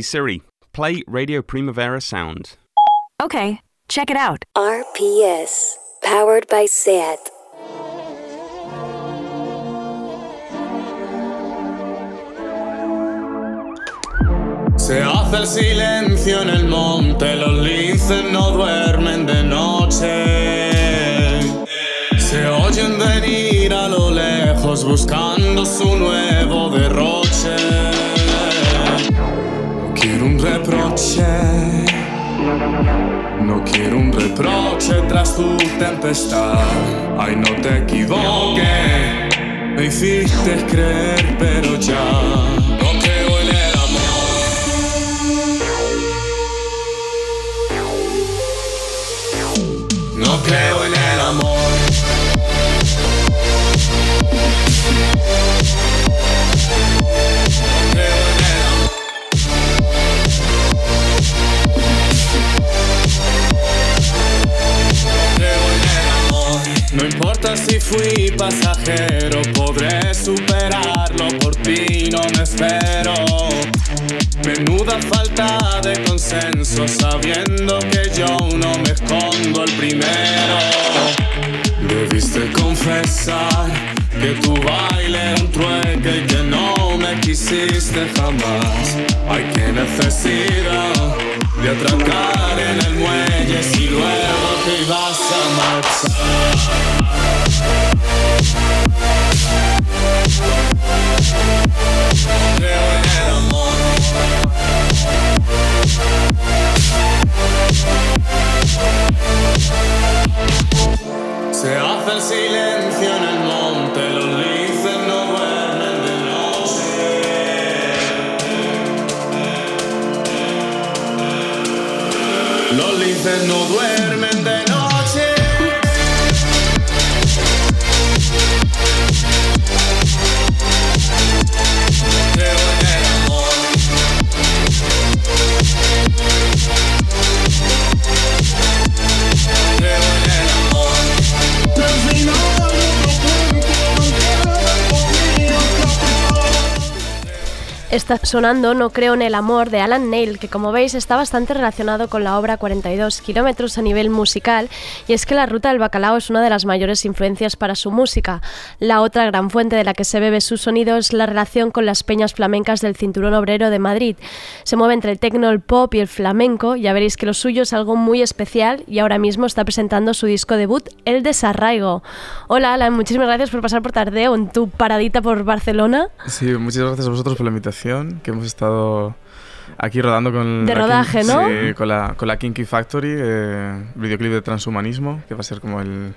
[SPEAKER 10] Siri, play Radio Primavera Sound.
[SPEAKER 13] Okay, check it out. RPS, powered by SAT.
[SPEAKER 14] Se hace el silencio en el monte, los linces no duermen de noche. Se oyen venir a lo lejos buscando su nuevo derroche. Reproche, no quiero un reproche tras tu tempestad. Ay, no te equivoques, me hiciste creer, pero ya no creo en el amor. No creo si fui pasajero, podré superarlo. Por ti no me espero. Menuda falta de consenso, sabiendo que yo no me escondo el primero. Debiste confesar que tu baile era un trueque y que no me quisiste jamás. Ay, qué necesidad de atracar en el muelle si luego te ibas a marchar. Se hace el silencio en el monte, los linces no duermen de noche. Los linces no duermen.
[SPEAKER 1] Está sonando No creo en el amor de Alan Neil, que como veis está bastante relacionado con la obra 42 kilómetros a nivel musical, y es que la ruta del bacalao es una de las mayores influencias para su música. La otra gran fuente de la que se bebe su sonido es la relación con las peñas flamencas del Cinturón Obrero de Madrid. Se mueve entre el tecno, el pop y el flamenco, ya veréis que lo suyo es algo muy especial y ahora mismo está presentando su disco debut, El Desarraigo. Hola Alan, muchísimas gracias por pasar por Tardeo en tu paradita por Barcelona.
[SPEAKER 15] Sí, muchas gracias a vosotros por la invitación, que hemos estado aquí rodando con...
[SPEAKER 1] De
[SPEAKER 15] la
[SPEAKER 1] rodaje,
[SPEAKER 15] Kin-
[SPEAKER 1] ¿no?
[SPEAKER 15] Sí, con la, con la Kinky Factory, eh, videoclip de transhumanismo, que va a ser como el...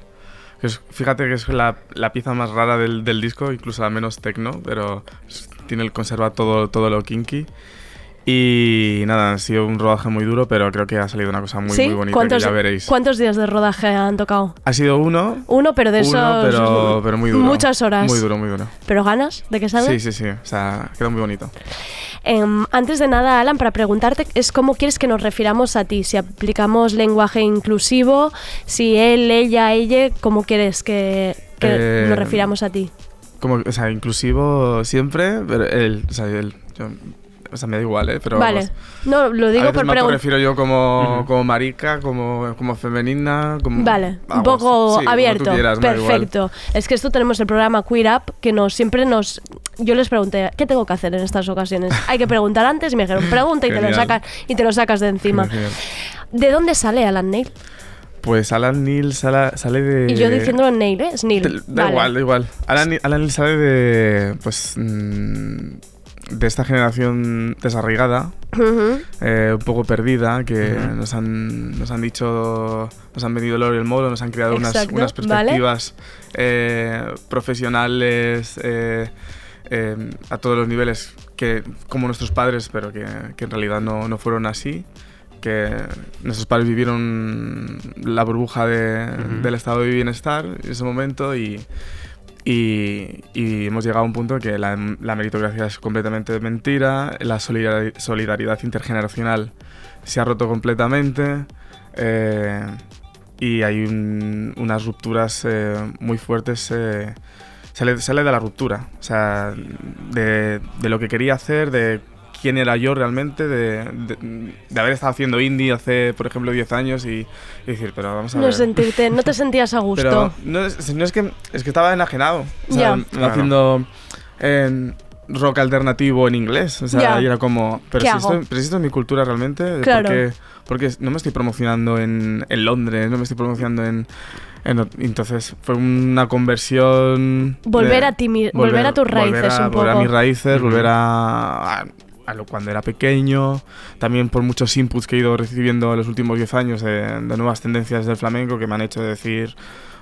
[SPEAKER 15] que es- fíjate que es la, la pieza más rara del, del disco, incluso la menos techno, pero tiene el conserva todo, todo lo kinky. Y nada, ha sido un rodaje muy duro, pero creo que ha salido una cosa muy,
[SPEAKER 1] ¿Sí?
[SPEAKER 15] muy bonita que
[SPEAKER 1] ¿Cuántos,
[SPEAKER 15] ya veréis.
[SPEAKER 1] ¿Cuántos días de rodaje han tocado?
[SPEAKER 15] Ha sido uno,
[SPEAKER 1] Uno, pero de esos...
[SPEAKER 15] uno pero, pero muy duro.
[SPEAKER 1] Muchas horas.
[SPEAKER 15] Muy duro, muy duro.
[SPEAKER 1] ¿Pero ganas de que salga?
[SPEAKER 15] Sí, sí, sí. O sea, queda muy bonito.
[SPEAKER 1] Em, antes de nada, Alan, para preguntarte es cómo quieres que nos refiramos a ti, si aplicamos lenguaje inclusivo, si él, ella, ella, cómo quieres que, que
[SPEAKER 15] Eh,
[SPEAKER 1] nos refiramos a ti.
[SPEAKER 15] Como, o sea, inclusivo siempre, pero él, o sea, él, yo- o sea, me da igual, ¿eh? Pero
[SPEAKER 1] vale,
[SPEAKER 15] vamos,
[SPEAKER 1] no, lo
[SPEAKER 15] a
[SPEAKER 1] digo
[SPEAKER 15] veces
[SPEAKER 1] por
[SPEAKER 15] me
[SPEAKER 1] preguntar.
[SPEAKER 15] refiero yo como, como marica, como, como femenina, como...
[SPEAKER 1] Vale, un poco
[SPEAKER 15] sí, como tú
[SPEAKER 1] abierto.
[SPEAKER 15] quieras, me da igual.
[SPEAKER 1] Perfecto. Es que esto tenemos el programa Queer Up que nos siempre nos yo les pregunté, ¿qué tengo que hacer en estas ocasiones? Hay que preguntar antes y me dijeron, pregunta y te lo sacas y te lo sacas de encima.
[SPEAKER 15] Genial.
[SPEAKER 1] ¿De dónde sale Alan Neil?
[SPEAKER 15] Pues Alan Neil sale, sale de...
[SPEAKER 1] Y yo diciéndolo Neil, ¿eh? Es Neil.
[SPEAKER 15] Da
[SPEAKER 1] Vale.
[SPEAKER 15] igual, da igual. Alan, Neil- Alan Neil sale de, pues, mm, de esta generación desarraigada, eh, un poco perdida, que nos, han, nos han dicho, nos han venido el oro y el moro, nos han creado unas,
[SPEAKER 1] Exacto,
[SPEAKER 15] unas
[SPEAKER 1] vale.
[SPEAKER 15] perspectivas eh, profesionales eh, eh, a todos los niveles, que como nuestros padres, pero que, que en realidad no, no fueron así. Que nuestros padres vivieron la burbuja de- del estado de bienestar en ese momento y, y, hemos llegado a un punto que la, la meritocracia es completamente mentira, la solidari- solidaridad intergeneracional se ha roto completamente eh, y hay un- unas rupturas eh, muy fuertes. eh, sale, sale de la ruptura, o sea, de, de lo que quería hacer, de quién era yo realmente, de, de- de haber estado haciendo indie hace, por ejemplo, 10 años y, y decir, pero vamos a
[SPEAKER 1] No
[SPEAKER 15] ver.
[SPEAKER 1] sentirte, no te sentías a gusto.
[SPEAKER 15] Pero no es, no es que es que estaba enajenado. O sea, haciendo eh, rock alternativo en inglés. O sea,
[SPEAKER 1] Ya.
[SPEAKER 15] y era como. Pero
[SPEAKER 1] ¿Qué
[SPEAKER 15] si, esto, pero si esto es mi cultura realmente.
[SPEAKER 1] Claro.
[SPEAKER 15] Porque, porque no me estoy promocionando en, en Londres, no me estoy promocionando en. entonces fue una conversión.
[SPEAKER 1] Volver
[SPEAKER 15] de-
[SPEAKER 1] a ti volver a tus
[SPEAKER 15] volver
[SPEAKER 1] raíces
[SPEAKER 15] a-
[SPEAKER 1] un
[SPEAKER 15] Volver a mis raíces, volver a, a, cuando era pequeño. También por muchos inputs que he ido recibiendo en los últimos 10 años de, de nuevas tendencias del flamenco que me han hecho decir,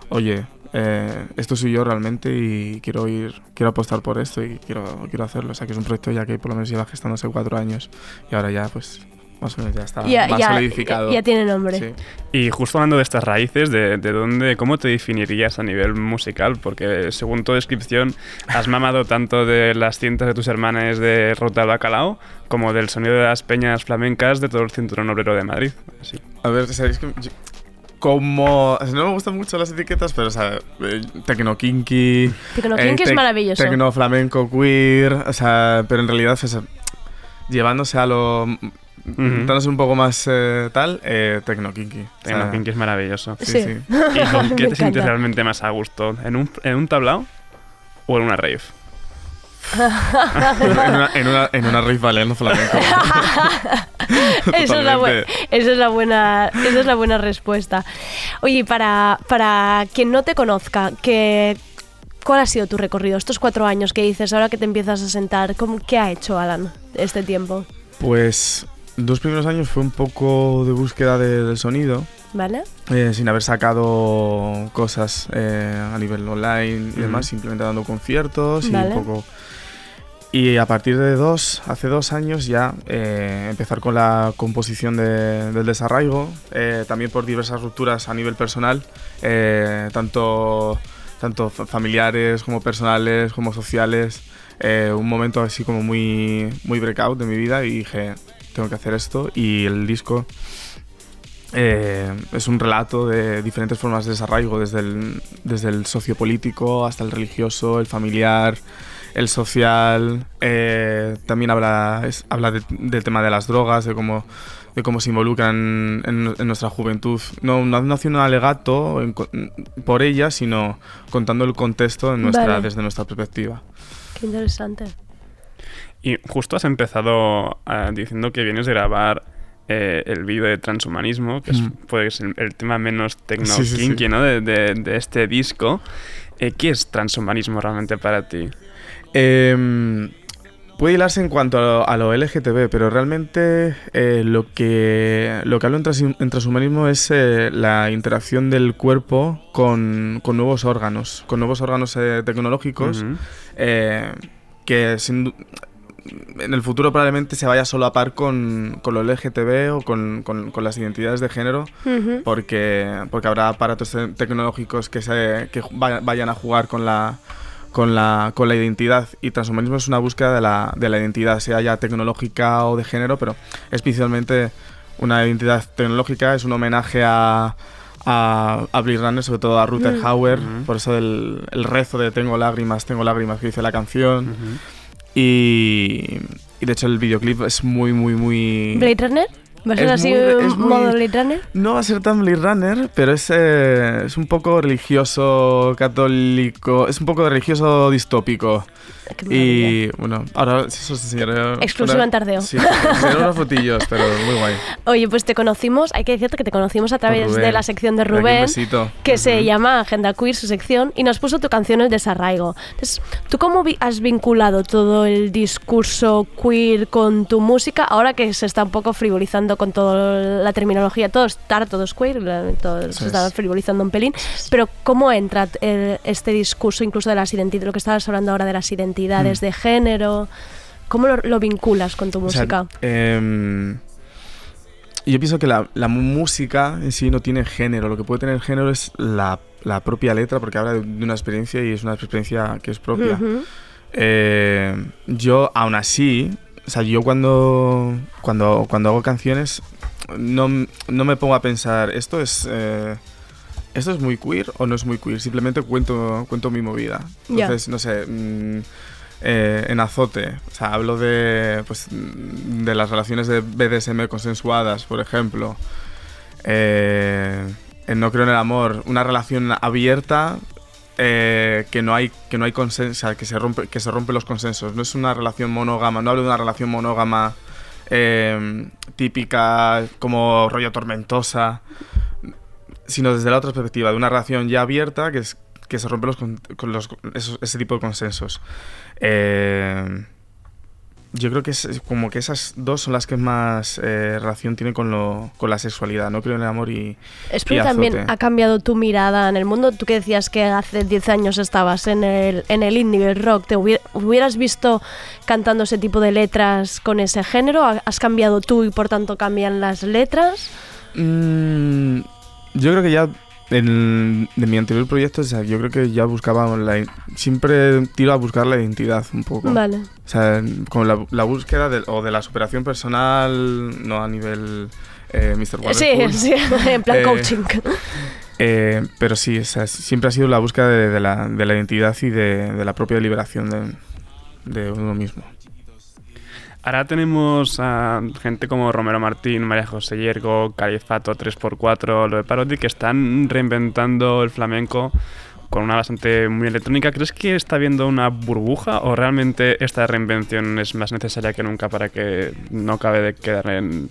[SPEAKER 15] oye, eh, esto soy yo realmente y quiero ir, quiero apostar por esto y quiero, quiero hacerlo. O sea que es un proyecto ya que por lo menos lleva gestándose cuatro años y ahora ya pues más o menos ya está
[SPEAKER 1] Ya-
[SPEAKER 15] más
[SPEAKER 1] ya-
[SPEAKER 15] solidificado.
[SPEAKER 1] ya tiene nombre.
[SPEAKER 15] Sí.
[SPEAKER 3] Y justo hablando de estas raíces, de, de dónde, ¿cómo te definirías a nivel musical? Porque según tu descripción, has mamado tanto de las cintas de tus hermanas de Ruta al Bacalao como del sonido de las peñas flamencas de todo el cinturón obrero de Madrid. Así.
[SPEAKER 15] A ver, sabéis que yo- como no me gustan mucho las etiquetas, pero o sea, eh, tecno kinky,
[SPEAKER 1] Tecno kinky es maravilloso.
[SPEAKER 15] Tecno flamenco queer, o sea, pero en realidad o sea, llevándose a lo dándose un poco más eh, tal, eh, tecno kinky. O
[SPEAKER 3] Tecno
[SPEAKER 15] sea,
[SPEAKER 3] kinky es maravilloso.
[SPEAKER 15] Sí,
[SPEAKER 1] Sí.
[SPEAKER 15] sí.
[SPEAKER 3] ¿Y con qué te sientes realmente más a gusto? ¿En un, en un tablao o en una rave?
[SPEAKER 15] en, una, en, una, en una rave ballet flamenco.
[SPEAKER 1] Esa es, la bu-
[SPEAKER 15] Totalmente.
[SPEAKER 1] esa, es la buena, esa es la buena respuesta. Oye, para, para quien no te conozca, que, ¿cuál ha sido tu recorrido? Estos cuatro años que dices, ahora que te empiezas a sentar, ¿cómo, ¿qué ha hecho Alan este tiempo?
[SPEAKER 15] Pues dos primeros años fue un poco de búsqueda de- del sonido.
[SPEAKER 1] ¿Vale?
[SPEAKER 15] eh, sin haber sacado cosas eh, a nivel online y demás, simplemente dando conciertos y
[SPEAKER 1] Vale.
[SPEAKER 15] un poco. Y a partir de dos, hace dos años ya eh, empezar con la composición de- del desarraigo, eh, también por diversas rupturas a nivel personal, eh, tanto, tanto fa- familiares como personales, como sociales. eh, un momento así como muy, muy breakout de mi vida y dije, tengo que hacer esto. Y el disco eh, es un relato de diferentes formas de desarraigo, desde el, desde el sociopolítico hasta el religioso, el familiar, el social. eh, también habla, es- habla de- del tema de las drogas, de cómo, de cómo se involucran en, en nuestra juventud. No, no, haciendo un alegato en por ella, sino contando el contexto en nuestra,
[SPEAKER 1] Vale.
[SPEAKER 15] desde nuestra perspectiva.
[SPEAKER 1] Qué interesante.
[SPEAKER 3] Y justo has empezado eh, diciendo que vienes de grabar eh, el vídeo de transhumanismo, que es
[SPEAKER 15] Mm.
[SPEAKER 3] pues, el, el tema menos tecno
[SPEAKER 15] Sí, sí, sí.
[SPEAKER 3] kinky, ¿no? de, de- de este disco. Eh, ¿Qué es transhumanismo realmente para ti?
[SPEAKER 15] Em, puede hilarse en cuanto a lo, a lo LGTB, pero realmente eh, lo, que, lo que hablo en, trans- en transhumanismo es eh, la interacción del cuerpo con, con nuevos órganos, con nuevos órganos eh, tecnológicos eh, que sin en el futuro probablemente se vaya solo a par con, con lo LGTB o con, con- con las identidades de género porque, porque habrá aparatos te- tecnológicos que, se, que vayan a jugar con la, con, la, con la identidad. Y transhumanismo es una búsqueda de la, de la identidad, sea ya tecnológica o de género, pero especialmente una identidad tecnológica es un homenaje a, a, a Blade Runner, sobre todo a Rutger
[SPEAKER 1] Mm.
[SPEAKER 15] Hauer, por eso el, el rezo de Tengo lágrimas, tengo lágrimas que dice la canción. Y, de hecho el videoclip es muy, muy, muy...
[SPEAKER 1] ¿Blade Runner? ¿Va a ser
[SPEAKER 15] Es
[SPEAKER 1] así
[SPEAKER 15] muy- muy-
[SPEAKER 1] modo Blade Runner?
[SPEAKER 15] No va a ser tan Blade Runner, pero es, eh, es un poco religioso, católico, es un poco religioso distópico. Y bueno, ahora eso os enseñaré.
[SPEAKER 1] Exclusiva en Tardeo.
[SPEAKER 15] Sí, unos fotillos, pero muy guay.
[SPEAKER 1] Oye, pues te conocimos, hay que decirte que te conocimos a través
[SPEAKER 15] Rubén.
[SPEAKER 1] de la sección de
[SPEAKER 15] Aquí un
[SPEAKER 1] Rubén,
[SPEAKER 15] besito.
[SPEAKER 1] que se llama Agenda Queer, su sección, y nos puso tu canción El Desarraigo. Entonces, ¿tú cómo has vinculado todo el discurso queer con tu música ahora que se está un poco frivolizando con toda la terminología? Todo es tar, todo es queer, todo
[SPEAKER 15] Eso
[SPEAKER 1] se está
[SPEAKER 15] es.
[SPEAKER 1] frivolizando un pelín, pero ¿cómo entra eh, este discurso incluso de las identidades, lo que estabas hablando ahora de las identidades
[SPEAKER 15] Mm.
[SPEAKER 1] de género? ¿Cómo lo, lo vinculas con tu
[SPEAKER 15] O sea,
[SPEAKER 1] música?
[SPEAKER 15] em, yo pienso que la, la música en sí no tiene género. Lo que puede tener género es la, la propia letra, porque habla de, de una experiencia y es una experiencia que es propia. Eh, yo, aún así, o sea, yo cuando, cuando, cuando hago canciones, no, no me pongo a pensar, esto es. eh, ¿Esto es muy queer o no es muy queer? Simplemente cuento, cuento mi movida. Entonces, no sé, mm, eh, en azote, o sea, hablo de, pues, de las relaciones de BDSM consensuadas, por ejemplo. Eh, en No creo en el amor, una relación abierta eh, que no hay que no hay consenso, que se rompe que se rompen los consensos. No es una relación monógama, no hablo de una relación monógama eh, típica como rollo tormentosa, sino desde la otra perspectiva, de una relación ya abierta que es que se rompe los con, los ese tipo de consensos. Eh, yo creo que es como que esas dos son las que más eh, relación tienen con, lo, con la sexualidad. No creo en el amor y,
[SPEAKER 1] Es
[SPEAKER 15] y
[SPEAKER 1] porque también ha cambiado tu mirada en el mundo. Tú que decías que hace 10 años estabas en el, en el indie, el rock, ¿te hubiera- hubieras visto cantando ese tipo de letras con ese género? ¿Ha- ¿Has cambiado tú y por tanto cambian las letras?
[SPEAKER 15] Mm, yo creo que ya en, de mi anterior proyecto, o sea, yo creo que ya buscaba la, siempre tiro a buscar la identidad un poco.
[SPEAKER 1] Vale.
[SPEAKER 15] O sea, con la, la búsqueda de, o de la superación personal, no a nivel eh, Mr.
[SPEAKER 1] Sí, sí, en plan
[SPEAKER 15] Eh,
[SPEAKER 1] coaching.
[SPEAKER 15] eh, pero sí, o sea, siempre ha sido la búsqueda de, de la, de la identidad y de, de la propia liberación de uno mismo.
[SPEAKER 3] Ahora tenemos a gente como Romero Martín, María José Yergo, Califato 3x4, lo de Parodi, que están reinventando el flamenco con una bastante muy electrónica. ¿Crees que está habiendo una burbuja o realmente esta reinvención es más necesaria que nunca para que no cabe de quedar en,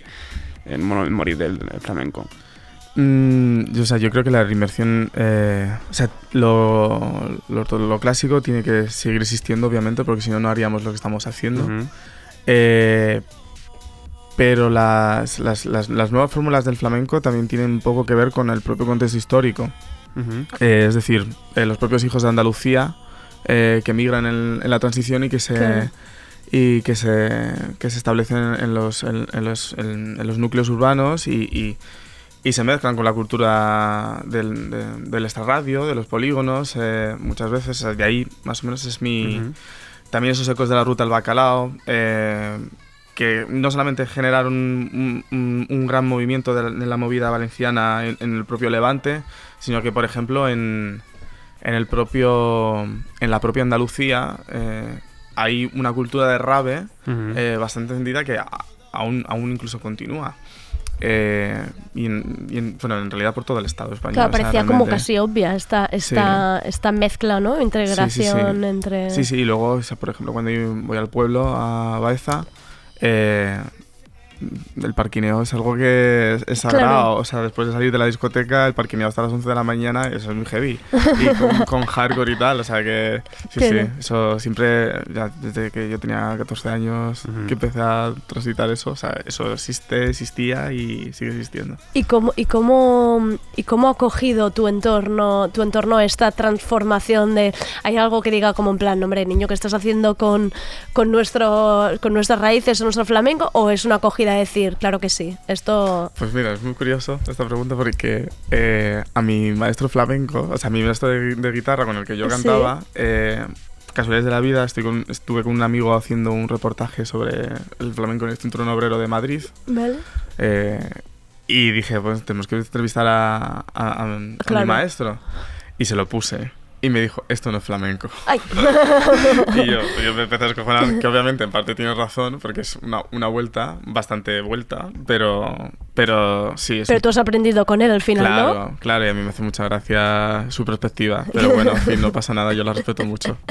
[SPEAKER 3] en mono- morir del, del flamenco?
[SPEAKER 15] Mm, yo, o sea, yo creo que la reinversión, eh, o sea, lo, lo, lo clásico tiene que seguir existiendo, obviamente, porque si no, no haríamos lo que estamos haciendo.
[SPEAKER 3] Ujú.
[SPEAKER 15] Eh, pero las, las, las, las nuevas fórmulas del flamenco también tienen un poco que ver con el propio contexto histórico. Eh, es decir, eh, los propios hijos de Andalucía eh, que migran en, en la transición y que se,
[SPEAKER 1] Claro.
[SPEAKER 15] y que se, que se establecen en los, en, en los, en, en los núcleos urbanos y, y- y se mezclan con la cultura del, de- del extrarradio, de los polígonos, eh, muchas veces. De ahí, más o menos, es mi. También esos ecos de la ruta al bacalao, eh, que no solamente generaron un, un- un gran movimiento de la, de la movida valenciana en, en el propio Levante, sino que, por ejemplo, en, en el propio en la propia Andalucía eh, hay una cultura de rave eh, bastante extendida que a- aún, aún incluso continúa. Eh, y, en, y en- bueno, en realidad por todo el Estado español.
[SPEAKER 1] Claro,
[SPEAKER 15] o sea,
[SPEAKER 1] parecía como casi obvia esta, esta, esta mezcla, ¿no? Integración entre...
[SPEAKER 15] Sí, sí, y luego, o sea, por ejemplo, cuando yo voy al pueblo, a Baeza, eh, el parquineo es algo que es, es sagrado.
[SPEAKER 1] Claro.
[SPEAKER 15] O sea, después de salir de la discoteca, el parquineo hasta las 11 de la mañana, eso es muy heavy. Y con, con hardcore y tal, o sea que... Sí, sí, eso siempre, ya desde que yo tenía 14 años, que empecé a transitar eso, o sea, eso existe, existía y sigue existiendo.
[SPEAKER 1] ¿Y cómo, y, cómo, ¿Y cómo ha cogido tu entorno, tu entorno esta transformación de... ¿Hay algo que diga como en plan, hombre, niño, ¿qué estás haciendo con, con, nuestro, con nuestras raíces o nuestro flamenco? ¿O es una acogida de decir, claro que sí, esto...
[SPEAKER 15] Pues mira, es muy curioso esta pregunta porque eh, a mi maestro flamenco, o sea, a mi maestro de, de guitarra con el que yo
[SPEAKER 1] Sí.
[SPEAKER 15] cantaba, eh, casualidades de la vida, estoy con- estuve con un amigo haciendo un reportaje sobre el flamenco en el Cinturón Obrero de Madrid.
[SPEAKER 1] ¿Vale?
[SPEAKER 15] eh, y dije, pues tenemos que entrevistar a, a- a- a
[SPEAKER 1] Claro.
[SPEAKER 15] mi maestro. Y se lo puse. Y me dijo, esto no es flamenco.
[SPEAKER 1] Ay.
[SPEAKER 15] y yo, yo me empecé a descojonar, que obviamente en parte tienes razón, porque es una, una vuelta, bastante vuelta, pero, pero sí. es
[SPEAKER 1] Pero tú has aprendido con él al final,
[SPEAKER 15] claro,
[SPEAKER 1] ¿no?
[SPEAKER 15] claro, y a mí me hace mucha gracia su perspectiva. Pero bueno, en fin, no pasa nada, yo la respeto mucho.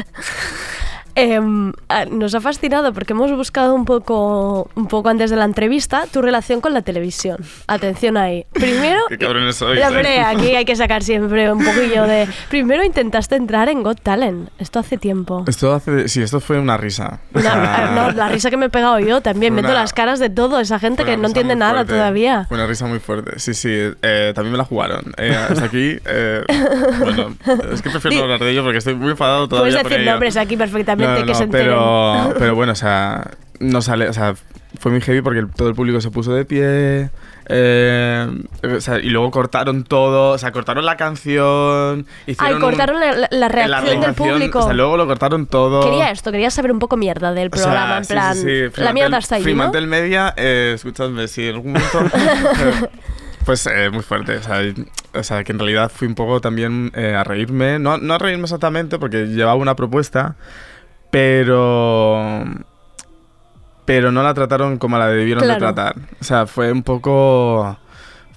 [SPEAKER 1] Em, ah, nos ha fascinado porque hemos buscado un poco, un poco antes de la entrevista tu relación con la televisión. Atención ahí. Primero,
[SPEAKER 15] Qué cabrones sois.
[SPEAKER 1] Ya,
[SPEAKER 15] ¿eh?
[SPEAKER 1] aquí hay que sacar siempre un poquillo de... Primero intentaste entrar en Got Talent. Esto hace tiempo.
[SPEAKER 15] Esto hace, sí, esto fue una risa.
[SPEAKER 1] Una- no, la risa que me he pegado yo también,
[SPEAKER 15] Una-
[SPEAKER 1] viendo las caras de todo, esa gente que no entiende nada
[SPEAKER 15] fuerte.
[SPEAKER 1] todavía.
[SPEAKER 15] Fue una risa muy fuerte. Sí, sí, eh, también me la jugaron. Eh, hasta aquí, bueno, es que prefiero hablar de ello porque estoy muy enfadado todavía.
[SPEAKER 1] Puedes decir nombres aquí perfectamente
[SPEAKER 15] No, no,
[SPEAKER 1] que
[SPEAKER 15] no,
[SPEAKER 1] se
[SPEAKER 15] pero, pero bueno, o sea, no sale, o sea, fue muy heavy porque el- todo el público se puso de pie. eh, o sea, y luego cortaron todo, o sea, cortaron la canción.
[SPEAKER 1] Ay,
[SPEAKER 15] hicieron un-
[SPEAKER 1] cortaron la, la- la reacción del
[SPEAKER 15] realización,
[SPEAKER 1] público.
[SPEAKER 15] O sea, luego lo cortaron todo.
[SPEAKER 1] Quería esto, quería saber un poco mierda del
[SPEAKER 15] O sea,
[SPEAKER 1] programa, en plan,
[SPEAKER 15] sí, sí,
[SPEAKER 1] la mierda está ahí, ¿no?
[SPEAKER 15] Fremantle Media, eh, escuchadme, si en algún momento... eh, pues eh, muy fuerte, o sea, y- o sea, que en realidad fui un poco también eh, a reírme, no, no a reírme exactamente porque llevaba una propuesta, pero... Pero no la trataron como la debieron
[SPEAKER 1] Claro.
[SPEAKER 15] de tratar. O sea, fue un poco...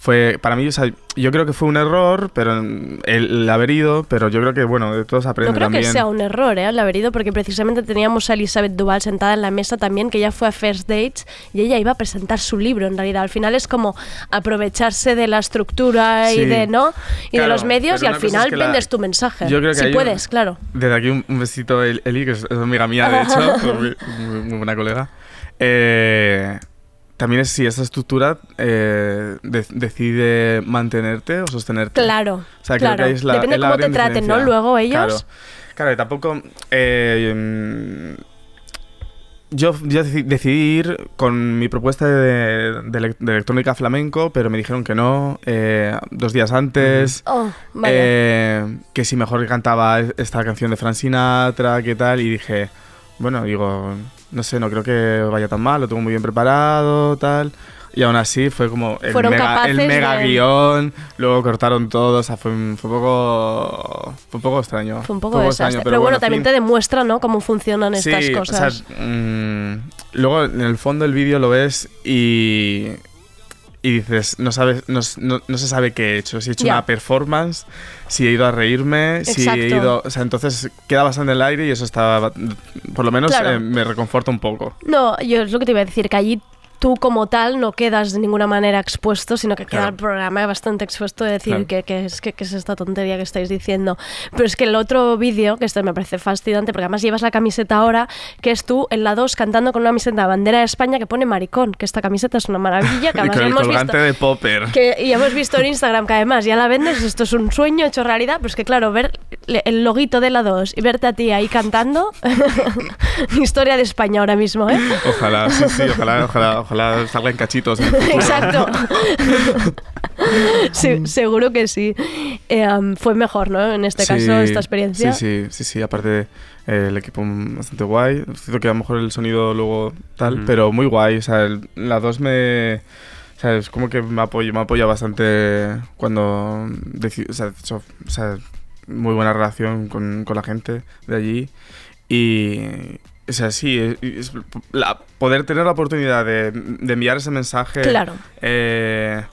[SPEAKER 15] Fue, para mí, o sea, yo creo que fue un error, pero el, el haber ido, pero yo creo que, bueno, de todos aprende
[SPEAKER 1] No creo
[SPEAKER 15] también.
[SPEAKER 1] que sea un error, ¿eh? El haber ido, porque precisamente teníamos a Elizabeth Duval sentada en la mesa también, que ella fue a First Dates y ella iba a presentar su libro, en realidad. Al final es como aprovecharse de la estructura y
[SPEAKER 15] Sí.
[SPEAKER 1] de, ¿no? Y
[SPEAKER 15] Claro,
[SPEAKER 1] de los medios y al
[SPEAKER 15] cosa es
[SPEAKER 1] final
[SPEAKER 15] que la-
[SPEAKER 1] vendes tu mensaje.
[SPEAKER 15] Yo creo que
[SPEAKER 1] si
[SPEAKER 15] un-
[SPEAKER 1] puedes, claro.
[SPEAKER 15] Desde aquí un, un besito Eli, que es, amiga mía, de hecho, muy- muy buena colega. Eh, también es si esa estructura eh, de- decide mantenerte o sostenerte.
[SPEAKER 1] Claro,
[SPEAKER 15] O sea,
[SPEAKER 1] claro.
[SPEAKER 15] creo que ahí es la,
[SPEAKER 1] Depende
[SPEAKER 15] la
[SPEAKER 1] cómo te traten, ¿no? Luego ellos.
[SPEAKER 15] Claro, claro y tampoco... eh, yo, yo deci- decidí ir con mi propuesta de, de elec- de electrónica flamenco, pero me dijeron que no eh, dos días antes.
[SPEAKER 1] Oh, vaya.
[SPEAKER 15] Eh, que si mejor cantaba esta canción de Frank Sinatra, qué tal, y dije, bueno, digo, no sé, no creo que vaya tan mal, lo tengo muy bien preparado, tal. Y aún así fue como el
[SPEAKER 1] Fueron
[SPEAKER 15] mega, el
[SPEAKER 1] capaces
[SPEAKER 15] mega
[SPEAKER 1] de-
[SPEAKER 15] guion, luego cortaron todo, o sea, fue, un- fue un poco fue un poco extraño.
[SPEAKER 1] Fue un poco
[SPEAKER 15] extraño,
[SPEAKER 1] Pero, bueno,
[SPEAKER 15] en
[SPEAKER 1] también
[SPEAKER 15] fin.
[SPEAKER 1] te demuestra, ¿no? Cómo funcionan estas
[SPEAKER 15] o
[SPEAKER 1] cosas.
[SPEAKER 15] sea, mm, luego en el fondo del vídeo lo ves y, y dices, no, sabes, no, no- no se sabe qué he hecho. Si he hecho una performance, si he ido a reírme, si he ido... O sea, entonces queda bastante en el aire y eso está... Por lo menos
[SPEAKER 1] Claro.
[SPEAKER 15] eh, me reconforta un poco.
[SPEAKER 1] No, yo es lo que te iba a decir, que allí tú como tal no quedas de ninguna manera expuesto, sino que queda
[SPEAKER 15] Claro.
[SPEAKER 1] el programa bastante expuesto de decir
[SPEAKER 15] Claro.
[SPEAKER 1] que, que es, que, que es esta tontería que estáis diciendo. Pero es que el otro vídeo, que este me parece fascinante, porque además llevas la camiseta ahora, que es tú en la 2 cantando con una camiseta de bandera de España que pone maricón, que esta camiseta es una maravilla, que
[SPEAKER 15] Y con el
[SPEAKER 1] hemos
[SPEAKER 15] colgante
[SPEAKER 1] visto...
[SPEAKER 15] de Popper.
[SPEAKER 1] Que, y hemos visto en Instagram que además ya la vendes, esto es un sueño hecho realidad, pero es que claro, ver el loguito de la 2 y verte a ti ahí cantando, historia de España ahora mismo, ¿eh?
[SPEAKER 15] Ojalá, sí, sí, ojalá, ojalá, ojalá salga en cachitos. en el.
[SPEAKER 1] Exacto. Sí, seguro que sí. Eh, um, fue mejor, ¿no? En este caso,
[SPEAKER 15] Sí,
[SPEAKER 1] esta experiencia.
[SPEAKER 15] Sí, sí, sí, sí. Aparte, eh, el equipo bastante guay. Es cierto que a lo mejor el sonido luego tal,
[SPEAKER 3] Ujú.
[SPEAKER 15] pero muy guay. O sea, el- la 2 me. O sea, es como que me apoya, me apoya bastante cuando. o, sea, so- o sea, muy buena relación con, con la gente de allí. Y. O sea, sí, es- es la- poder tener la oportunidad de, de enviar ese mensaje.
[SPEAKER 1] Claro.
[SPEAKER 15] eh,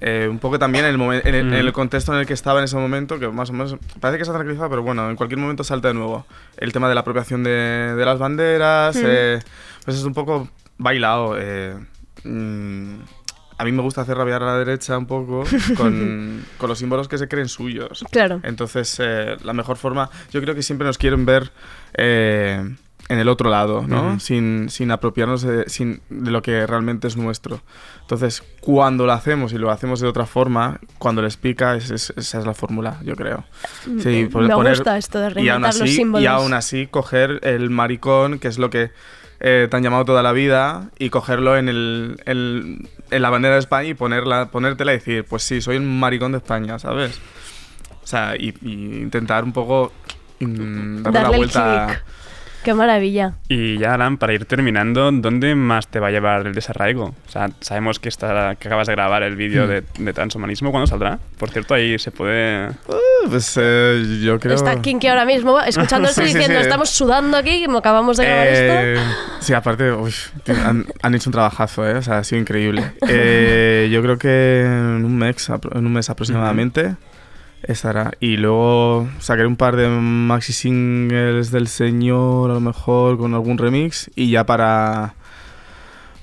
[SPEAKER 15] eh, un poco también en el, momen- en, el, en el
[SPEAKER 3] Mm.
[SPEAKER 15] contexto en el que estaba en ese momento, que más o menos parece que se ha tranquilizado, pero bueno, en cualquier momento salta de nuevo. El tema de la apropiación de, de las banderas,
[SPEAKER 1] Mm.
[SPEAKER 15] eh, pues es un poco bailado. eh, mm, a mí me gusta hacer rabiar a la derecha un poco con, con los símbolos que se creen suyos.
[SPEAKER 1] Claro.
[SPEAKER 15] Entonces, eh, la mejor forma, yo creo que siempre nos quieren ver eh, en el otro lado, ¿no?
[SPEAKER 3] Ujú.
[SPEAKER 15] sin, sin apropiarnos de, sin- de lo que realmente es nuestro. Entonces, cuando lo hacemos y lo hacemos de otra forma, cuando les pica, es- es- esa es la fórmula, yo creo.
[SPEAKER 1] Mm,
[SPEAKER 15] poner-
[SPEAKER 1] me
[SPEAKER 15] poner-
[SPEAKER 1] gusta esto de
[SPEAKER 15] y aún,
[SPEAKER 1] reinventar los
[SPEAKER 15] así,
[SPEAKER 1] símbolos.
[SPEAKER 15] y aún así coger el maricón, que es lo que eh, te han llamado toda la vida, y cogerlo en, el, el- en la bandera de España y ponerla, ponértela y decir, pues sí, soy un maricón de España, ¿sabes? O sea, y, y intentar un poco mm, darle,
[SPEAKER 1] Darle
[SPEAKER 15] la
[SPEAKER 1] el
[SPEAKER 15] vuelta.
[SPEAKER 1] clic. Qué maravilla.
[SPEAKER 3] Y ya, Alan, para ir terminando, ¿dónde más te va a llevar el desarraigo? O sea, sabemos que, está, que acabas de grabar el vídeo
[SPEAKER 15] Hmm.
[SPEAKER 3] de, de transhumanismo. ¿Cuándo saldrá? Por cierto, ahí se puede...
[SPEAKER 15] Uh, pues eh, yo creo...
[SPEAKER 1] Está Kinky ahora mismo escuchando esto
[SPEAKER 15] Sí, sí,
[SPEAKER 1] diciendo,
[SPEAKER 15] sí.
[SPEAKER 1] estamos sudando aquí, como acabamos de grabar
[SPEAKER 15] Eh,
[SPEAKER 1] esto.
[SPEAKER 15] Sí, aparte, tío, han, han hecho un trabajazo, ¿eh? O sea, ha sido increíble. Eh, yo creo que en un mes, en un mes aproximadamente estará. Y luego sacaré un par de maxi singles del señor, a lo mejor con algún remix. Y ya para,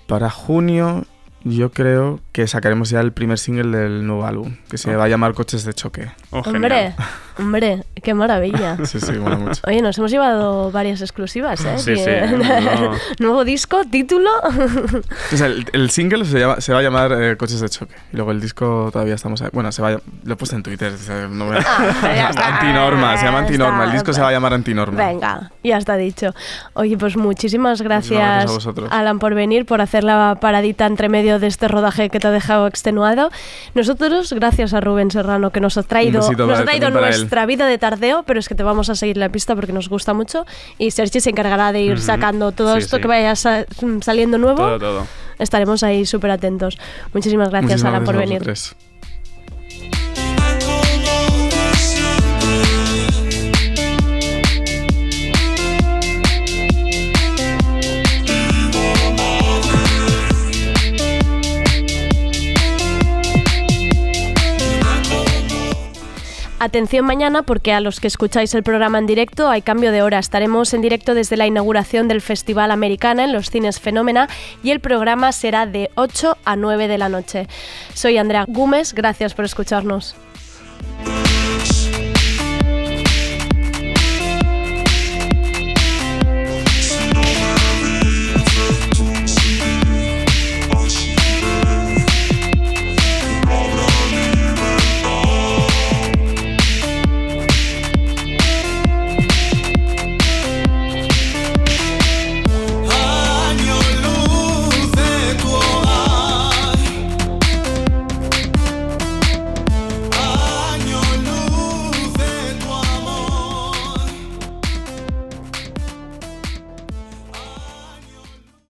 [SPEAKER 15] para junio, yo creo que sacaremos ya el primer single del nuevo álbum, que se
[SPEAKER 3] Oh.
[SPEAKER 15] va a llamar Coches de Choque.
[SPEAKER 3] Oh,
[SPEAKER 1] Hombre, hombre, qué maravilla.
[SPEAKER 15] Sí, sí, mola mucho.
[SPEAKER 1] Oye, nos hemos llevado varias exclusivas, ¿eh?
[SPEAKER 15] Sí, sí, no.
[SPEAKER 1] Nuevo disco, título.
[SPEAKER 15] O sea, el, el single se, llama- se va a llamar eh, Coches de Choque. Y luego el disco todavía estamos... ahí- Bueno, se va a, lo he puesto en Twitter. o sea, no me-
[SPEAKER 1] Ah.
[SPEAKER 15] Antinorma, se llama Antinorma. El
[SPEAKER 1] está.
[SPEAKER 15] disco se va a llamar Antinorma.
[SPEAKER 1] Venga, ya está dicho. Oye, pues muchísimas
[SPEAKER 15] gracias
[SPEAKER 1] gracias,
[SPEAKER 15] a vosotros.
[SPEAKER 1] Alan, por venir, por hacer la paradita entre medio de este rodaje que te ha dejado extenuado. Nosotros, gracias a Rubén Serrano, que nos ha traído, nos ha traído
[SPEAKER 15] él.
[SPEAKER 1] Nuestra vida de tardeo, pero es que te vamos a seguir la pista porque nos gusta mucho. Y Sergi se encargará de ir sacando todo
[SPEAKER 3] Sí,
[SPEAKER 1] esto
[SPEAKER 3] sí.
[SPEAKER 1] que vaya sa- saliendo nuevo.
[SPEAKER 3] Todo, todo.
[SPEAKER 1] Estaremos ahí súper atentos. Muchísimas gracias,
[SPEAKER 15] Muchísimas
[SPEAKER 1] Alan, por venir. Atención mañana porque a los que escucháis el programa en directo hay cambio de hora. Estaremos en directo desde la inauguración del Festival Americana en los cines Fenómena y el programa será de 8 a 9 de la noche. Soy Andrea Gómez, gracias por escucharnos.